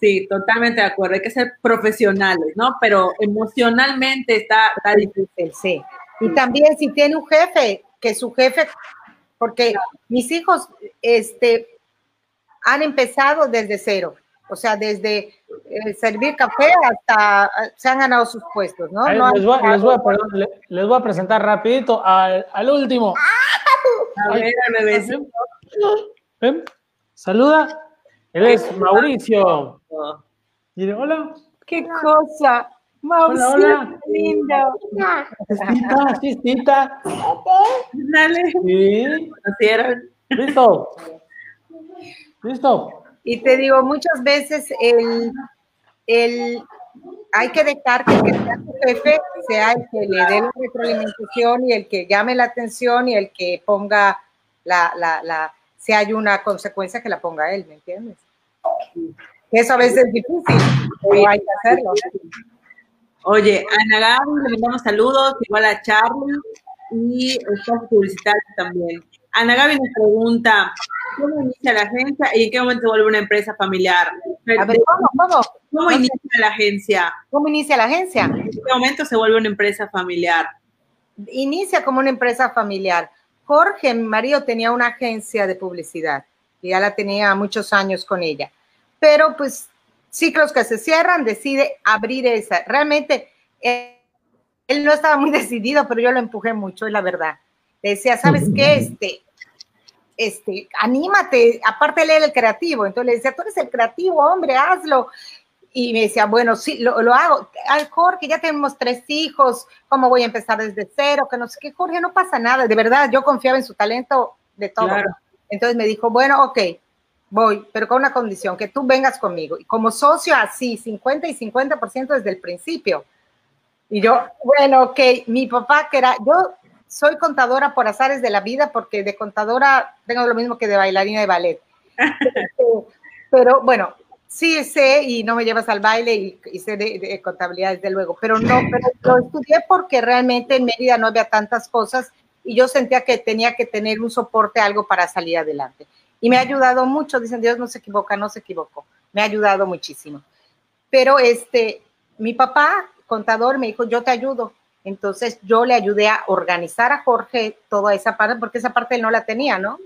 Sí, totalmente de acuerdo. Hay que ser profesionales, ¿no? Pero emocionalmente está, difícil, sí. Y también si tiene un jefe, que su jefe, porque mis hijos, este, han empezado desde cero. O sea, desde eh, servir café hasta se han ganado sus puestos, ¿no? les, voy, a, presentar rapidito al, último. A ver, ¿Ven? Saluda. Él es Mauricio. Dile hola. ¡Qué cosa! Mauricio, hola, lindo. Chistita, chistita. Dale. Sí. ¿Conocieron? Listo. Listo. Y te digo, muchas veces el, el, hay que dejar que el que sea tu jefe sea el que le dé la retroalimentación y el que llame la atención y el que ponga la, la, la si hay una consecuencia que la ponga él, ¿me entiendes? Eso a veces es difícil, pero hay que hacerlo. Oye, Ana Gaby, le mandamos saludos, igual a Charlie y estás publicitario también. Ana Gaby nos pregunta, ¿cómo inicia la agencia y en qué momento se vuelve una empresa familiar? A ver, ¿cómo, cómo? ¿Cómo inicia la agencia? ¿Cómo inicia la agencia? ¿En qué momento se vuelve una empresa familiar? Inicia como una empresa familiar. Jorge, mi marido, tenía una agencia de publicidad y ya la tenía muchos años con ella. Pero pues ciclos que se cierran, decide abrir esa. Realmente él, él no estaba muy decidido, pero yo lo empujé mucho, es la verdad le decía, ¿sabes qué? Este, este, anímate, aparte él era el creativo, entonces le decía, tú eres el creativo, hombre, hazlo. Y me decía, bueno, sí, lo, lo hago. Ay, Jorge, ya tenemos tres hijos, ¿cómo voy a empezar desde cero? Que no sé qué, Jorge, no pasa nada, de verdad, yo confiaba en su talento de todo. Entonces me dijo, bueno, ok, voy, pero con una condición, que tú vengas conmigo. Y como socio, así, 50 y 50% desde el principio. Y yo, bueno, ok, mi papá, que era, yo soy contadora por azares de la vida, porque de contadora tengo lo mismo que de bailarina de ballet. pero bueno, sí sé y no me llevas al baile y, sé de, contabilidad desde luego, pero no, pero lo estudié porque realmente en Mérida no había tantas cosas y yo sentía que tenía que tener un soporte, algo para salir adelante. Y me ha ayudado mucho, dicen Dios no se equivoca, no se equivocó, me ha ayudado muchísimo. Pero este, mi papá, contador, me dijo, yo te ayudo, entonces yo le ayudé a organizar a Jorge toda esa parte, porque esa parte él no la tenía, ¿no?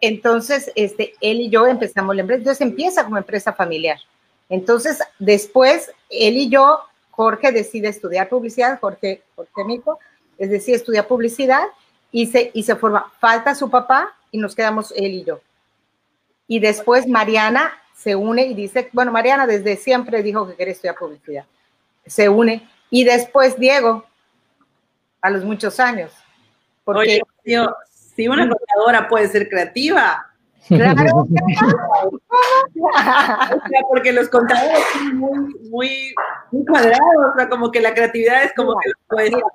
Entonces, este, él y yo empezamos la empresa. Entonces empieza como empresa familiar. Entonces, después, él y yo, Jorge decide estudiar publicidad, Jorge, Jorge Mico, es decir, estudia publicidad y se, y se forma. Falta su papá y nos quedamos él y yo. Y después Mariana se une y dice, bueno, Mariana desde siempre dijo que quería estudiar publicidad. Se une y después Diego, a los muchos años. Oye, si una contadora puede ser creativa. Claro, porque los contadores son muy, muy, muy cuadrados, o sea, como que la creatividad es como que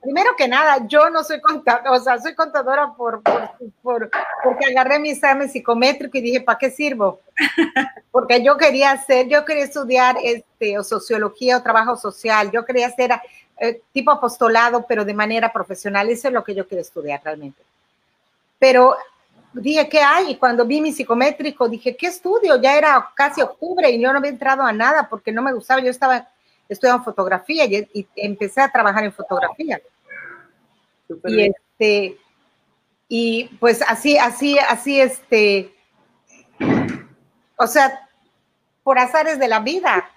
primero que nada, yo no soy contadora, o sea, soy contadora por, por, por, porque agarré mi examen psicométrico y dije, ¿para qué sirvo? Porque yo quería hacer, yo quería estudiar este, o sociología o trabajo social, yo quería hacer eh, tipo apostolado, pero de manera profesional, eso es lo que yo quiero estudiar realmente. Pero dije, ¿qué hay? Y cuando vi mi psicométrico, dije, ¿qué estudio? Ya era casi octubre y yo no había entrado a nada porque no me gustaba. Yo estaba estudiando fotografía y, empecé a trabajar en fotografía. y este, y pues así, así, así, este, o sea, por azares de la vida.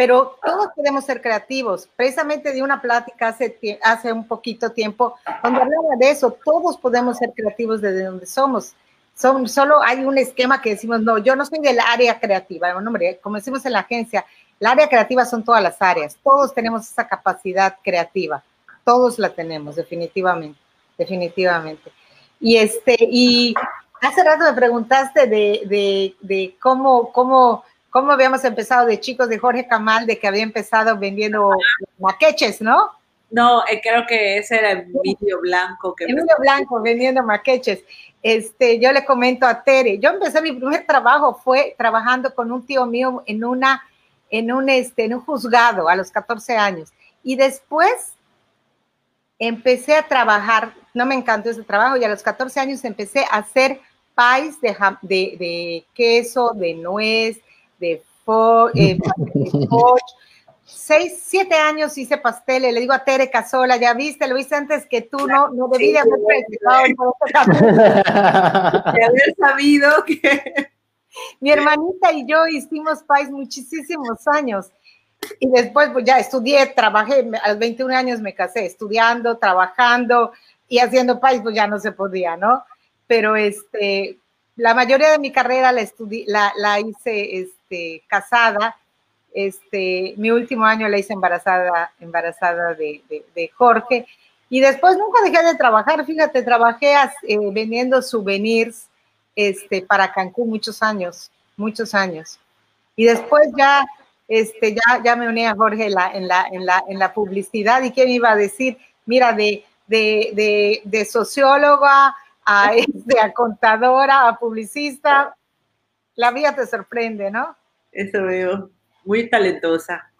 Pero todos podemos ser creativos. Precisamente de una plática hace, hace un poquito tiempo, donde hablaba de eso, todos podemos ser creativos desde donde somos. Son, solo hay un esquema que decimos, no, yo no soy del área creativa, no, hombre, como decimos en la agencia, el área creativa son todas las áreas, todos tenemos esa capacidad creativa, todos la tenemos, definitivamente, definitivamente. Y este, y hace rato me preguntaste de, de, de cómo, cómo cómo habíamos empezado de chicos de Jorge Camal, de que había empezado vendiendo maqueches, ¿no? No, eh, creo que ese era el vídeo blanco. Que el vídeo blanco, vendiendo maqueches. Este, yo le comento a Tere, yo empecé mi primer trabajo, fue trabajando con un tío mío en una, en un, este, en un juzgado a los 14 años. Y después empecé a trabajar, no me encantó ese trabajo, y a los 14 años empecé a hacer pies de, de, de queso, de nuez, de, eh, Seis, siete años hice pasteles, le digo a Tere Casola, ya viste, lo hice antes que tú, no, no debí de haber de haber sabido que... Mi hermanita y yo hicimos país muchísimos años. Y después, pues ya estudié, trabajé, a los 21 años me casé, estudiando, trabajando y haciendo país, pues ya no se podía, ¿no? Pero este, la mayoría de mi carrera la, la, la hice este, casada. Este, mi último año la hice embarazada, embarazada de, de, Jorge. Y después nunca dejé de trabajar, fíjate, trabajé eh, vendiendo souvenirs este, para Cancún muchos años, muchos años. Y después ya, este, ya, ya me uní a Jorge la, en, la, en, la, en la publicidad. ¿Y qué me iba a decir? Mira, de, de, de, de socióloga a, este, a contadora, a publicista, la vida te sorprende, ¿no? Eso veo, muy talentosa.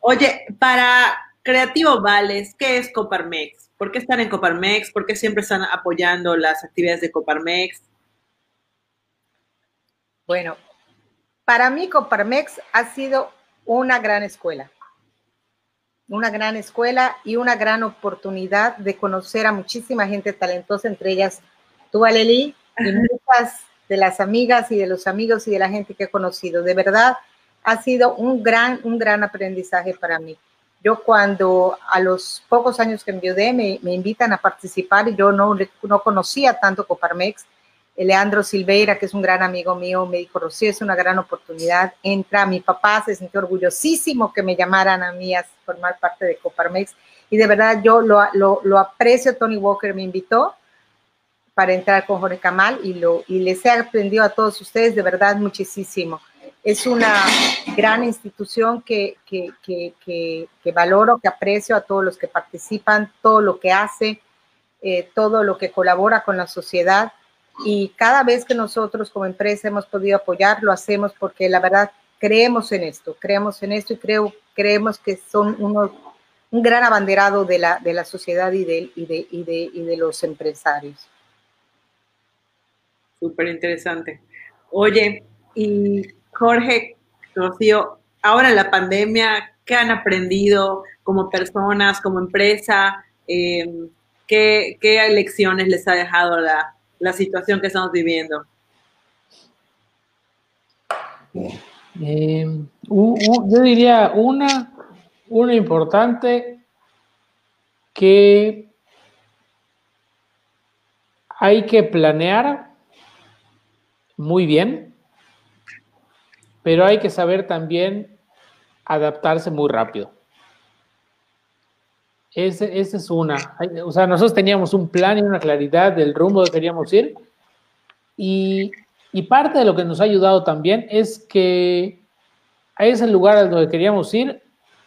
Oye, para Creativo Vales, ¿qué es Coparmex? ¿Por qué están en Coparmex? ¿Por qué siempre están apoyando las actividades de Coparmex? Bueno, para mí Coparmex ha sido una gran escuela, una gran escuela y una gran oportunidad de conocer a muchísima gente talentosa, entre ellas tú, Aleli, y muchas de las amigas y de los amigos y de la gente que he conocido. De verdad, ha sido un gran, un gran aprendizaje para mí. Yo cuando a los pocos años que enviudé me, me invitan a participar y yo no, no conocía tanto Coparmex, Leandro Silveira, que es un gran amigo mío, me dijo, Rocío, es una gran oportunidad, entra, mi papá se sintió orgullosísimo que me llamaran a mí a formar parte de Coparmex, y de verdad yo lo, lo, lo aprecio, Tony Walker me invitó para entrar con Jorge Camal y, lo, y les he aprendido a todos ustedes de verdad muchísimo. Es una gran institución que, que, que, que valoro, que aprecio a todos los que participan, todo lo que hace, eh, todo lo que colabora con la sociedad y cada vez que nosotros como empresa hemos podido apoyar, lo hacemos porque la verdad creemos en esto, creemos en esto y creo, creemos que son unos, un gran abanderado de la, de la sociedad y de, y de, y de, y de los empresarios. Súper interesante. Oye, y Jorge, Rocío, ahora en la pandemia, ¿qué han aprendido como personas, como empresa? Eh, ¿qué, ¿Qué lecciones les ha dejado la, la situación que estamos viviendo? Eh, yo diría una, una importante que hay que planear muy bien, pero hay que saber también adaptarse muy rápido. Esa es una. O sea, nosotros teníamos un plan y una claridad del rumbo que queríamos ir. Y, y parte de lo que nos ha ayudado también es que a ese lugar al donde queríamos ir,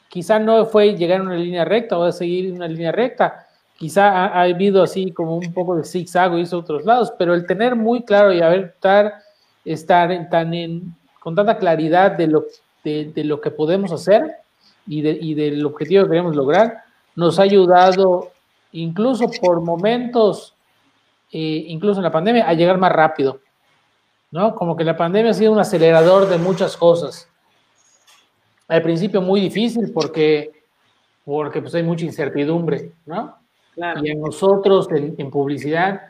quizá no fue llegar en una línea recta o a seguir una línea recta. Quizá ha, habido así como un poco de zigzag y hizo otros lados, pero el tener muy claro y haber estar, estar tan en, con tanta claridad de lo, de, de lo que podemos hacer y, de, y del objetivo que queremos lograr, nos ha ayudado incluso por momentos, eh, incluso en la pandemia, a llegar más rápido, ¿no? Como que la pandemia ha sido un acelerador de muchas cosas. Al principio muy difícil porque, porque pues hay mucha incertidumbre, ¿no? Y en nosotros, en, en publicidad,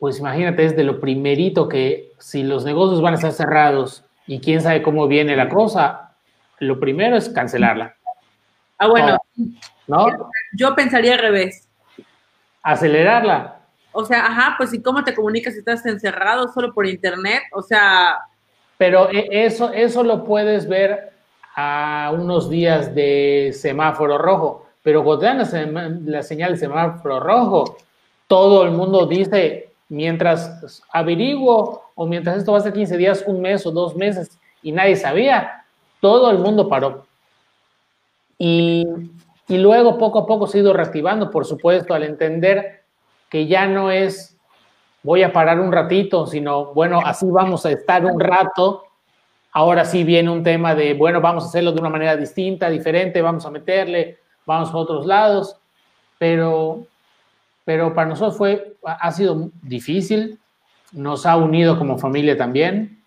pues imagínate, es de lo primerito que si los negocios van a estar cerrados y quién sabe cómo viene la cosa, lo primero es cancelarla. Ah, bueno, ¿no? Yo pensaría al revés. Acelerarla. O sea, ajá, pues ¿y cómo te comunicas si estás encerrado solo por internet? O sea... Pero e, eso, eso lo puedes ver a unos días de semáforo rojo, pero cuando te dan la, señal de semáforo rojo, todo el mundo dice, mientras averiguo o mientras esto va a ser 15 días, un mes o dos meses y nadie sabía, todo el mundo paró. Y y luego poco a poco se ha ido reactivando, por supuesto, al entender que ya no es voy a parar un ratito, sino bueno, así vamos a estar un rato. Ahora sí viene un tema de, bueno, vamos a hacerlo de una manera distinta, diferente, vamos a meterle, vamos a otros lados, pero, pero para nosotros fue, ha sido difícil, nos ha unido como familia también,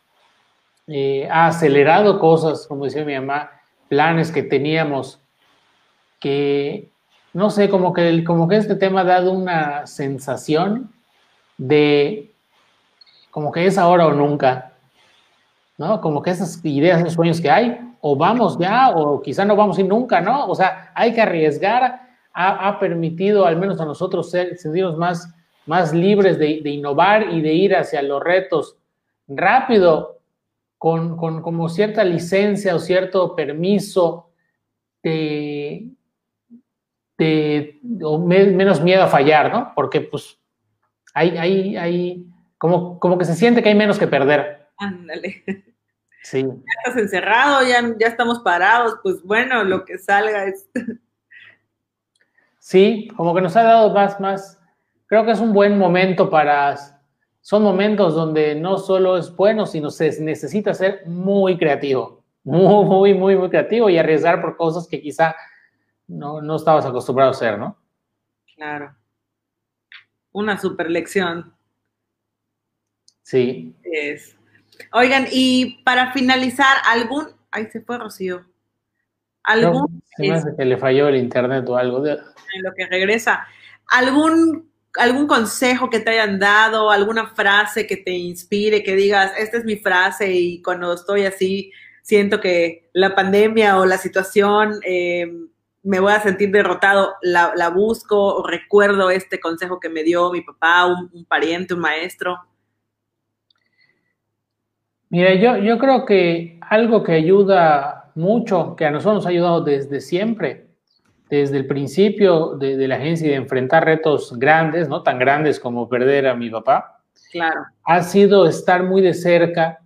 eh, ha acelerado cosas, como decía mi mamá, planes que teníamos que, no sé, como que, como que este tema ha dado una sensación de como que es ahora o nunca. ¿no? Como que esas ideas, esos sueños que hay, o vamos ya, o quizá no vamos a ir nunca, ¿no? O sea, hay que arriesgar, ha, permitido al menos a nosotros ser, sentirnos más, más libres de, innovar y de ir hacia los retos rápido, con, con como cierta licencia o cierto permiso de, de o menos miedo a fallar, ¿no? Porque pues hay, hay, hay como, como que se siente que hay menos que perder. Ándale. Sí. Ya estás encerrado, ya, ya estamos parados, pues bueno, lo que salga es. Sí, como que nos ha dado más, más, creo que es un buen momento para, son momentos donde no solo es bueno, sino se necesita ser muy creativo, muy, muy, muy, muy creativo y arriesgar por cosas que quizá no, no estabas acostumbrado a hacer, ¿no? Claro. Una super lección. Sí. Es. Oigan, y para finalizar, algún. Ahí se fue Rocío. ¿Algún. se me hace que le falló el internet o algo. De... En lo que regresa. ¿Algún, ¿Algún consejo que te hayan dado? ¿Alguna frase que te inspire? Que digas, esta es mi frase y cuando estoy así, siento que la pandemia o la situación eh, me voy a sentir derrotado, la, busco o recuerdo este consejo que me dio mi papá, un, pariente, un maestro. Mira, yo, yo creo que algo que ayuda mucho, que a nosotros nos ha ayudado desde siempre, desde el principio de, la agencia y de enfrentar retos grandes, no tan grandes como perder a mi papá, claro. ha sido estar muy de cerca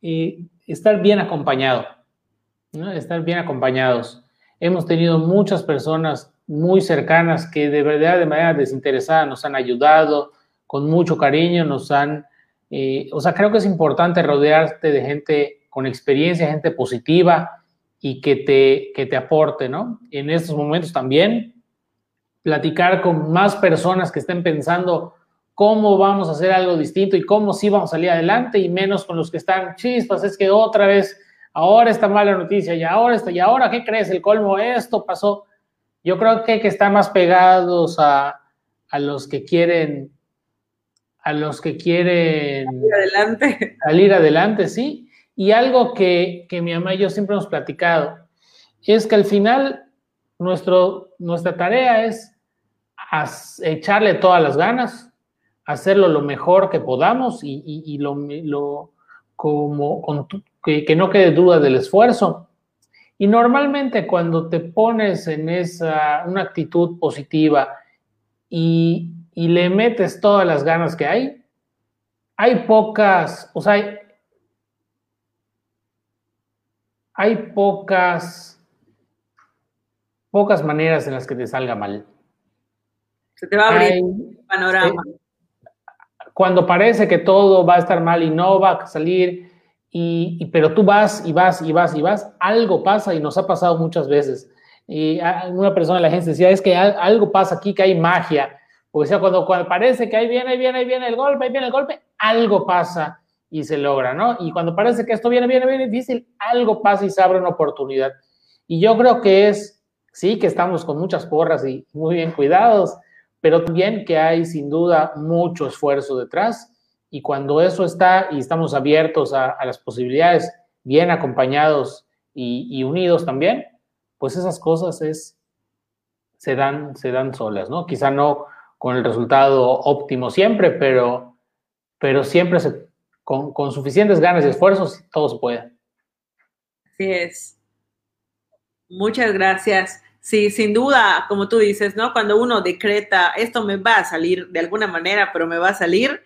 y estar bien acompañado, ¿no? estar bien acompañados. Hemos tenido muchas personas muy cercanas que de verdad, de manera desinteresada, nos han ayudado, con mucho cariño, nos han... Eh, o sea, creo que es importante rodearte de gente con experiencia, gente positiva y que te, que te aporte, ¿no? En estos momentos también, platicar con más personas que estén pensando cómo vamos a hacer algo distinto y cómo sí vamos a salir adelante y menos con los que están chispas, es que otra vez ahora está mala noticia, y ahora está, y ahora, ¿qué crees? El colmo, esto pasó. Yo creo que hay que estar más pegados a, a los que quieren, a los que quieren salir adelante. Salir adelante, sí. Y algo que, que mi mamá y yo siempre hemos platicado es que al final nuestro, nuestra tarea es echarle todas las ganas, hacerlo lo mejor que podamos y, y, lo, lo, como con, que, no quede duda del esfuerzo. Y normalmente cuando te pones en esa, una actitud positiva y, le metes todas las ganas que hay, hay pocas, o sea, hay, hay pocas, pocas maneras en las que te salga mal. Se te va a abrir el panorama. cuando parece que todo va a estar mal y no va a salir, y, pero tú vas y vas y vas y vas, algo pasa y nos ha pasado muchas veces. Y una persona de la agencia decía, es que algo pasa aquí, que hay magia. Porque sea, cuando, cuando parece que ahí viene, ahí viene, ahí viene el golpe, ahí viene el golpe, algo pasa y se logra, ¿no? Y cuando parece que esto viene, viene, viene difícil, algo pasa y se abre una oportunidad. Y yo creo que es, sí, que estamos con muchas porras y muy bien cuidados, pero también que hay sin duda mucho esfuerzo detrás y cuando eso está y estamos abiertos a, las posibilidades, bien acompañados y, unidos también, pues esas cosas es, se, dan, se dan solas, ¿no? Quizá no con el resultado óptimo siempre, pero, pero siempre con suficientes ganas y esfuerzos todo se puede. Así es. Muchas gracias. Sí, sin duda, como tú dices, ¿no? Cuando uno decreta, esto me va a salir de alguna manera, pero me va a salir,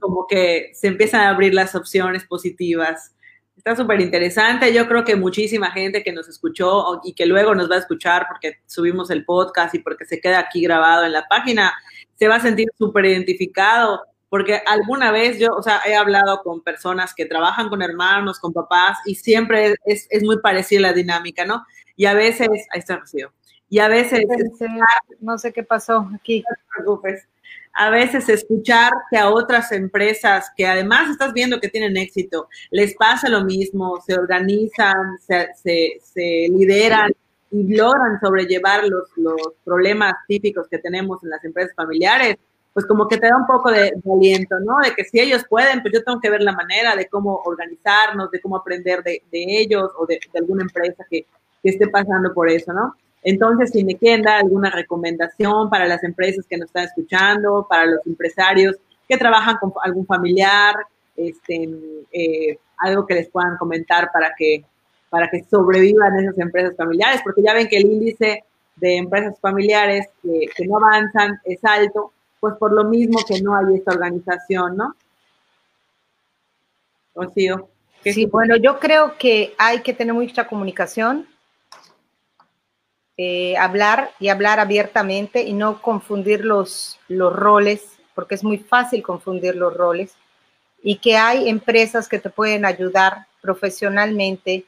como que se empiezan a abrir las opciones positivas. Está súper interesante. Yo creo que muchísima gente que nos escuchó y que luego nos va a escuchar porque subimos el podcast y porque se queda aquí grabado en la página, se va a sentir súper identificado porque alguna vez yo, o sea, he hablado con personas que trabajan con hermanos, con papás, y siempre es, es muy parecida la dinámica, ¿no? Y a veces, ahí está Rocío, y a veces... no sé qué pasó aquí. No te preocupes. A veces escuchar que a otras empresas que además estás viendo que tienen éxito, les pasa lo mismo, se organizan, se, se, lideran y logran sobrellevar los, los problemas típicos que tenemos en las empresas familiares, pues como que te da un poco de, aliento, ¿no? De que si ellos pueden, pues yo tengo que ver la manera de cómo organizarnos, de cómo aprender de, ellos o de, alguna empresa que, que esté pasando por eso, ¿no? Entonces, si me quieren dar alguna recomendación para las empresas que nos están escuchando, para los empresarios que trabajan con algún familiar, este, eh, algo que les puedan comentar para que, para que sobrevivan esas empresas familiares, porque ya ven que el índice de empresas familiares que, que no avanzan es alto, pues por lo mismo que no hay esta organización, ¿no? Rocío. Sí, bueno, yo creo que hay que tener mucha comunicación, eh, hablar y hablar abiertamente y no confundir los, los roles, porque es muy fácil confundir los roles, y que hay empresas que te pueden ayudar profesionalmente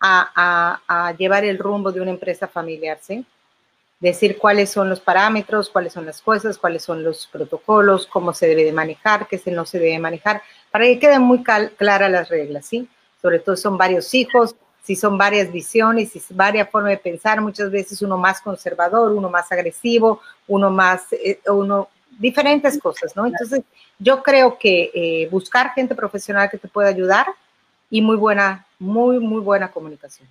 a, a, a llevar el rumbo de una empresa familiar, ¿sí? decir cuáles son los parámetros, cuáles son las cosas, cuáles son los protocolos, cómo se debe de manejar, qué no se debe manejar, para que queden muy claras las reglas, ¿sí? Sobre todo son varios hijos, si son varias visiones, si es varias formas de pensar, muchas veces uno más conservador, uno más agresivo, uno más, eh, uno, diferentes cosas, ¿no? Entonces, yo creo que eh, buscar gente profesional que te pueda ayudar y muy buena, muy, muy buena comunicación.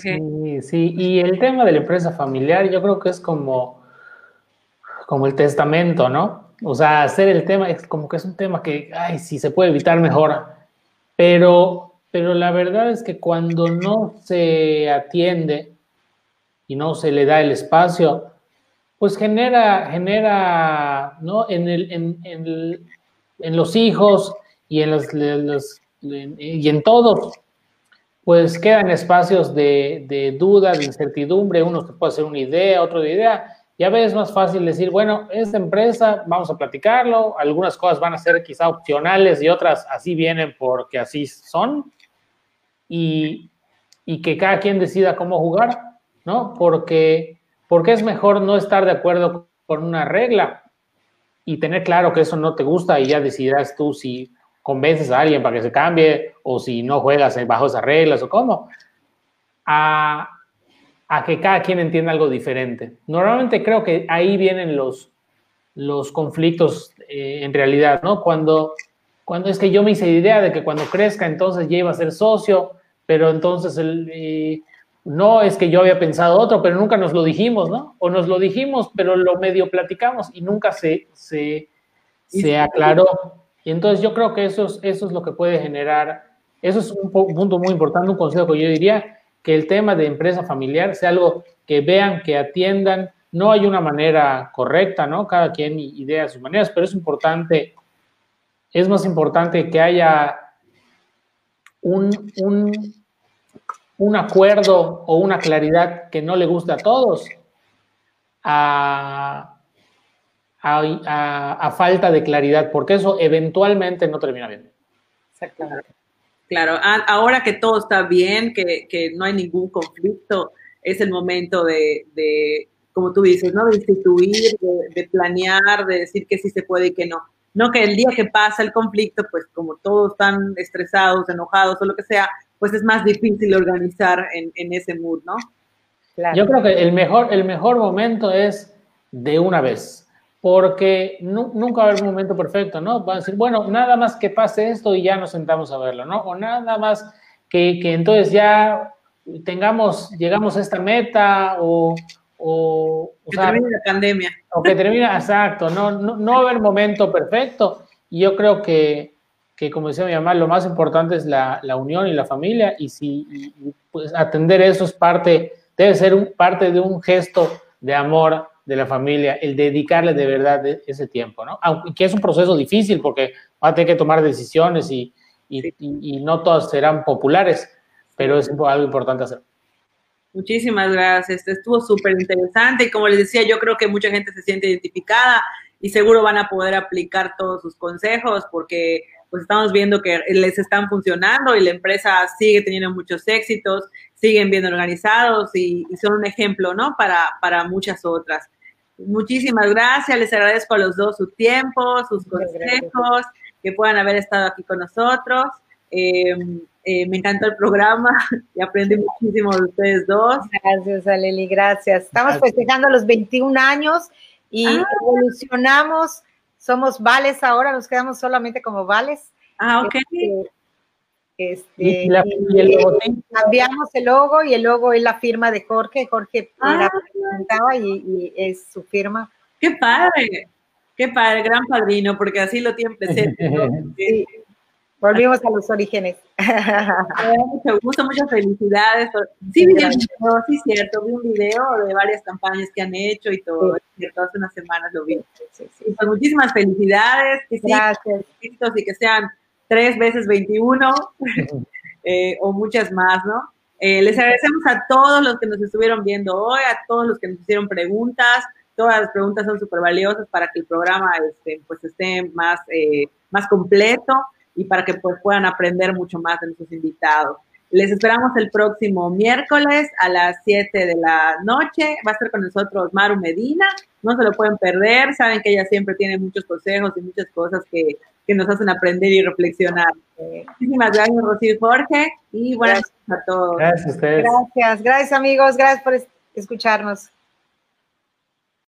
Sí, sí, y el tema de la empresa familiar yo creo que es como, como el testamento, ¿no? O sea, hacer el tema es como que es un tema que, ay, si se puede evitar mejor, pero, pero la verdad es que cuando no se atiende y no se le da el espacio, pues genera, genera, ¿no? En, el, en, en, en los hijos y en los, los y en todos pues quedan espacios de, duda, de incertidumbre, uno se puede hacer una idea, otro de idea, ya ves, es más fácil decir, bueno, esta empresa, vamos a platicarlo, algunas cosas van a ser quizá opcionales y otras así vienen porque así son, y, que cada quien decida cómo jugar, ¿no? Porque, porque es mejor no estar de acuerdo con una regla y tener claro que eso no te gusta y ya decidirás tú si convences a alguien para que se cambie o si no juegas bajo esas reglas o cómo, a, que cada quien entienda algo diferente. Normalmente creo que ahí vienen los, los conflictos eh, en realidad, ¿no? Cuando, cuando es que yo me hice idea de que cuando crezca entonces ya iba a ser socio, pero entonces el, eh, no es que yo había pensado otro, pero nunca nos lo dijimos, ¿no? O nos lo dijimos, pero lo medio platicamos y nunca se, se, se aclaró. Y entonces yo creo que eso es, eso es lo que puede generar, eso es un punto muy importante, un consejo que yo diría, que el tema de empresa familiar sea algo que vean, que atiendan. No hay una manera correcta, ¿no? Cada quien idea sus maneras, pero es importante, es más importante que haya un, un, un acuerdo o una claridad que no le guste a todos a, a, falta de claridad, porque eso eventualmente no termina bien. Claro, ahora que todo está bien, que, no hay ningún conflicto, es el momento de, como tú dices, ¿no? De instituir, de, planear, de decir que sí se puede y que no. No que el día que pasa el conflicto, pues como todos están estresados, enojados o lo que sea, pues es más difícil organizar en, ese mood, ¿no? Yo creo que el mejor, el mejor momento es de una vez porque nunca va a haber un momento perfecto, ¿no? Van a decir, bueno, nada más que pase esto y ya nos sentamos a verlo, ¿no? O nada más que, que entonces ya tengamos, llegamos a esta meta o... o que termine la pandemia. O que termine, exacto, no, no, no va a haber momento perfecto. Y yo creo que, que, como decía mi mamá, lo más importante es la, la unión y la familia y si pues atender eso es parte, debe ser un, parte de un gesto de amor de la familia, el dedicarle de verdad ese tiempo, ¿no? Aunque es un proceso difícil porque va a tener que tomar decisiones y, y, no todas serán populares, pero es algo importante hacer. Muchísimas gracias, estuvo súper interesante y como les decía, yo creo que mucha gente se siente identificada y seguro van a poder aplicar todos sus consejos porque pues estamos viendo que les están funcionando y la empresa sigue teniendo muchos éxitos, siguen bien organizados y, y son un ejemplo, ¿no? Para, para muchas otras. Muchísimas gracias, les agradezco a los dos su tiempo, sus consejos, que puedan haber estado aquí con nosotros. Em, eh, me encantó el programa y aprendí muchísimo de ustedes dos. Gracias, Aleli, gracias. Estamos festejando los 21 años y ah. evolucionamos, somos vales ahora, nos quedamos solamente como vales. Ah, ok. Este, y, cambiamos el logo y el logo es la firma de Jorge. Jorge ah. presentaba y, es su firma. ¡Qué padre! ¡Qué padre! Gran padrino, porque así lo tienen presente. Volvimos a los orígenes. mucho gusto, muchas felicidades. Sí, vi un video, sí, cierto, vi un video de varias campañas que han hecho y todo, cierto, hace unas semanas lo vi. Pues muchísimas felicidades, que Gracias. y que sean tres veces 21 eh, o muchas más, ¿no? Eh, les agradecemos a todos los que nos estuvieron viendo hoy, a todos los que nos hicieron preguntas. Todas las preguntas son súper valiosas para que el programa este, pues, esté más, eh, más completo y para que pues, puedan aprender mucho más de nuestros invitados. Les esperamos el próximo miércoles a las 7 de la noche. Va a estar con nosotros Maru Medina. No se lo pueden perder. Saben que ella siempre tiene muchos consejos y muchas cosas que, que nos hacen aprender y reflexionar. Muchísimas gracias, Rocío y Jorge. Y buenas noches a todos. Gracias a ustedes. Gracias, gracias amigos. Gracias por escucharnos.